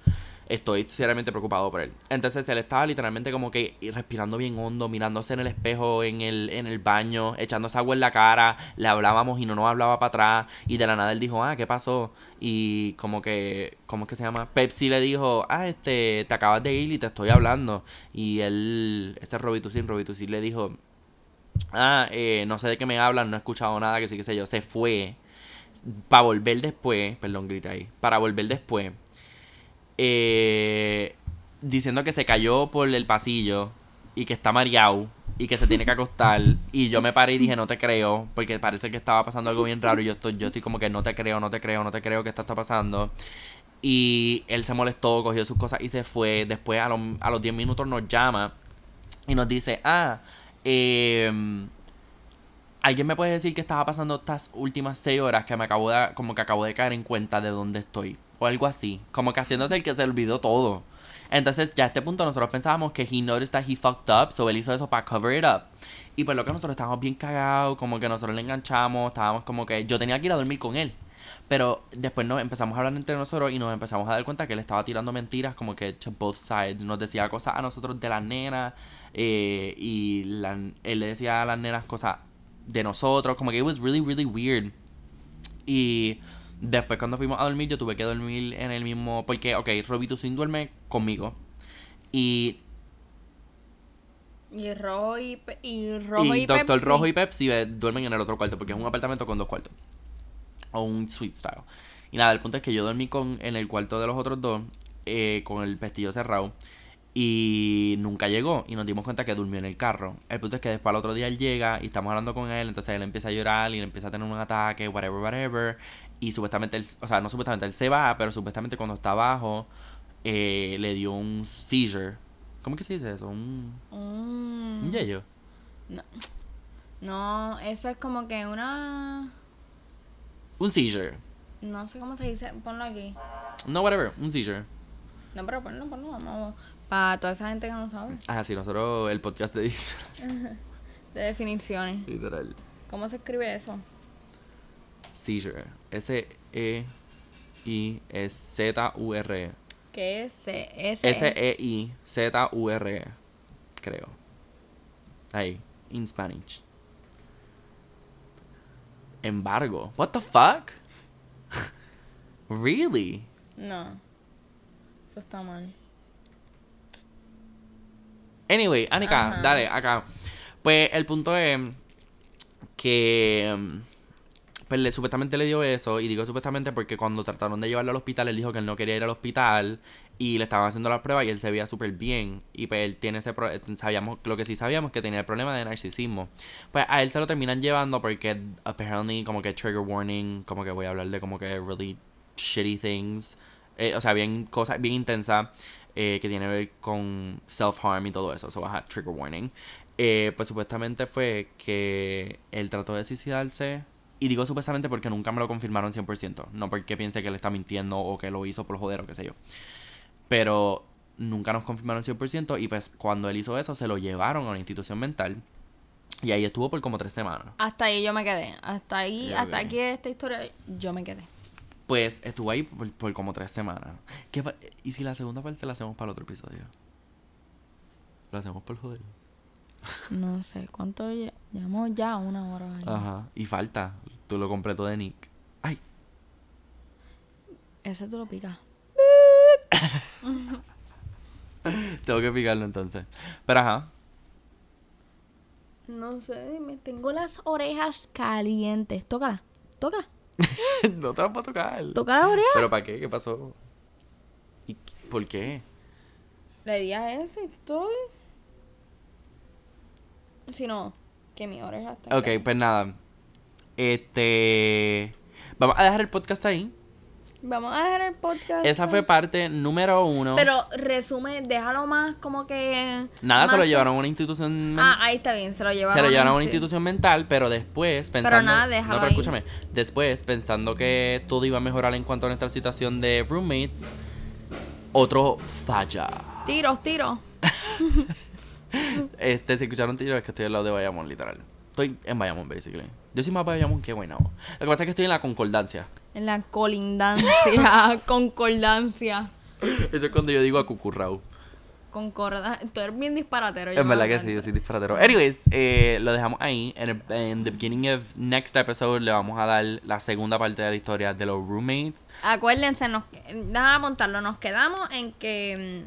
Estoy seriamente preocupado por él. Entonces él estaba literalmente como que respirando bien hondo, mirándose en el espejo, en el, en el baño, echándose agua en la cara. Le hablábamos y no nos hablaba para atrás. Y de la nada él dijo, ah, ¿qué pasó? Y como que, ¿cómo es que se llama? Pepsi le dijo, ah, este, te acabas de ir y te estoy hablando. Y él, este Robitussin, Robitussin le dijo, ah, eh, no sé de qué me hablan, no he escuchado nada, que sí, que sé yo. Se fue para volver después, perdón, grita ahí, para volver después, eh, diciendo que se cayó por el pasillo y que está mareado y que se tiene que acostar. Y yo me paré y dije, no te creo, porque parece que estaba pasando algo bien raro y yo estoy, yo estoy como que no te creo, no te creo, no te creo que esto está pasando. Y él se molestó, cogió sus cosas y se fue. Después a, los- a los 10 minutos nos llama y nos dice, ah, eh, ¿Alguien me puede decir qué estaba pasando estas últimas seis horas que me acabo de, como que acabo de caer en cuenta de dónde estoy? O algo así. Como que haciéndose el que se olvidó todo. Entonces, ya a este punto nosotros pensábamos que he noticed that he fucked up, so él hizo eso para cover it up. Y pues lo que nosotros estábamos bien cagados, como que nosotros le enganchamos, estábamos como que yo tenía que ir a dormir con él. Pero después nos empezamos a hablar entre nosotros y nos empezamos a dar cuenta que él estaba tirando mentiras como que to both sides. Nos decía cosas a nosotros de las nenas eh, y la- él le decía a las nenas cosas de nosotros. Como que it was really, really weird. Y después cuando fuimos a dormir yo tuve que dormir en el mismo... Porque, ok, Robito Sin duerme conmigo. Y Y rojo y, y rojo y, y Doctor Pepsi. Rojo y Pepsi eh, duermen en el otro cuarto porque es un apartamento con dos cuartos. O un suite style. Y nada, el punto es que yo dormí con, en el cuarto de los otros dos eh, con el pestillo cerrado. Y nunca llegó. Y nos dimos cuenta que durmió en el carro. El punto es que después al otro día él llega y estamos hablando con él. Entonces él empieza a llorar y él empieza a tener un ataque, whatever, whatever. Y supuestamente él, o sea, no supuestamente él se va, pero supuestamente cuando está abajo eh, le dio un seizure. ¿Cómo que se dice eso? Un, Un... un yello. No, eso es como que una... Un seizure. No sé cómo se dice. Ponlo aquí. No, whatever. Un seizure. No, pero ponlo, ponlo. Vamos. Para toda esa gente que no sabe. Ah, sí, nosotros el podcast de. De definiciones. Literal. ¿Cómo se escribe eso? Seizure. S-E-I-Z-U-R-E. ¿Qué es? S-E-I-Z-U-R-E. Creo. Ahí. In Spanish. Embargo. What the fuck? really? No. Eso está mal. Anyway, Anika, Ajá. dale, acá. Pues el punto es que mm, pues supuestamente le dio eso, y digo supuestamente porque cuando trataron de llevarlo al hospital, él dijo que él no quería ir al hospital y le estaban haciendo las pruebas y él se veía súper bien. Y pues él tiene ese pro- sabíamos, lo que sí sabíamos que tenía el problema de narcisismo. Pues a él se lo terminan llevando porque apparently como que trigger warning, como que voy a hablar de como que really shitty things. Eh, o sea, bien cosas bien intensas eh, que tiene que ver con self-harm y todo eso. So, ajá, trigger warning. Eh, pues supuestamente fue que él trató de suicidarse. Y digo supuestamente porque nunca me lo confirmaron 100%. No porque piense que él está mintiendo o que lo hizo por joder o qué sé yo. Pero nunca nos confirmaron 100%. Y pues cuando él hizo eso, se lo llevaron a una institución mental. Y ahí estuvo por como tres semanas. Hasta ahí yo me quedé. Hasta ahí, hasta aquí esta historia, yo me quedé. Pues estuvo ahí por, por como tres semanas. ¿Qué ¿Y si la segunda parte la hacemos para el otro episodio? Lo hacemos por joder. No sé, ¿cuánto lle- llevamos ya? Una hora ahí. Ajá. Y falta. Tú lo completo de Nick. Ay. Ese tú lo picas. Tengo que picarlo entonces. Pero ajá. No sé, me tengo las orejas calientes. Tócala, tócala. no te lo puedo tocar. Toca la oreja. ¿Pero para qué? ¿Qué pasó? ¿Y por qué? Le di a ese estoy. Si no, que mi oreja está. Ok, pues nada. Este. Vamos a dejar el podcast ahí. Vamos a dejar el podcast. Esa fue parte número uno. Pero resume, déjalo más como que. Nada, se lo llevaron a una institución. Ah, ahí está bien, se lo llevaron. se lo llevaron a una sí. institución mental, pero después pensando. nada, déjalo no, pero ahí. escúchame. Después, pensando que todo iba a mejorar en cuanto a nuestra situación de roommates, otro falla. Tiros, tiros. Este, si escucharon tiros, es que estoy al lado de Bayamón, literal. Estoy en Bayamón, basically. Yo soy más Bayamón que Guaynabo. Lo que pasa es que estoy en la concordancia. En la colindancia, concordancia. Eso es cuando yo digo a Cucurrao. Concordancia. Tú eres bien disparatero. me verdad que sí, yo soy disparatero. Anyways, eh, lo dejamos ahí. En, el, en the beginning of next episode le vamos a dar la segunda parte de la historia de los roommates. Acuérdense, nos, déjame apuntarlo, nos quedamos en que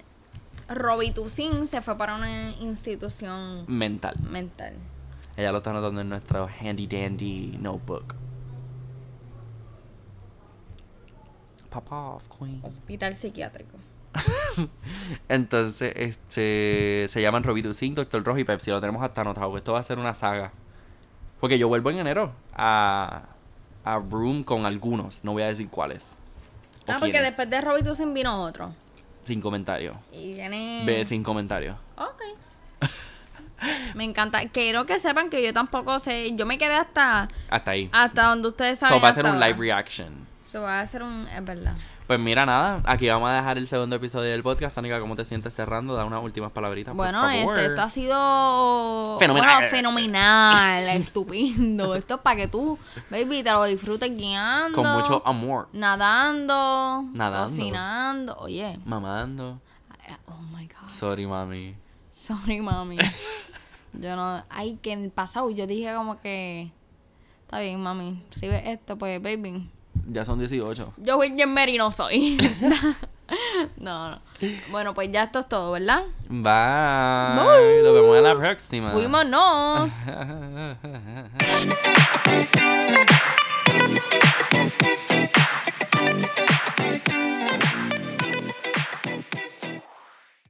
mm, Robitussin se fue para una institución Mental. mental. Ella lo está anotando en nuestro handy dandy notebook. Pop off, queen. Hospital psiquiátrico. Entonces, este se llaman Robitussin, Doctor Rojo y Pepsi. Lo tenemos hasta anotado. Esto va a ser una saga. Porque yo vuelvo en enero a, a Room con algunos. No voy a decir cuáles. Ah, porque quiénes. después de Robitussin vino otro. Sin comentarios. Y tiene... Ve sin comentarios. Ok. me encanta. Quiero que sepan que yo tampoco sé. Yo me quedé hasta Hasta ahí. hasta donde ustedes saben. So va a ser un live reaction. So va a ser un. Es verdad. Pues mira, nada. Aquí vamos a dejar el segundo episodio del podcast. Anika, ¿cómo te sientes cerrando? Da unas últimas palabritas. Bueno, este, esto ha sido Fenomenal. bueno, fenomenal, estupendo. Esto es para que tú, baby, te lo disfrutes guiando, Con mucho amor. nadando, Nadando. cocinando. Oye, Mamando. oh my god, Sorry, mami. Sorry mami. Yo no, ay, que en el pasado yo dije como que, está bien mami, si ves esto, pues baby, Ya son 18. yo Virgin Mary no soy. no, no. Bueno, pues ya esto es todo, ¿verdad? Bye. Bye. Nos vemos en la próxima. Fuímonos.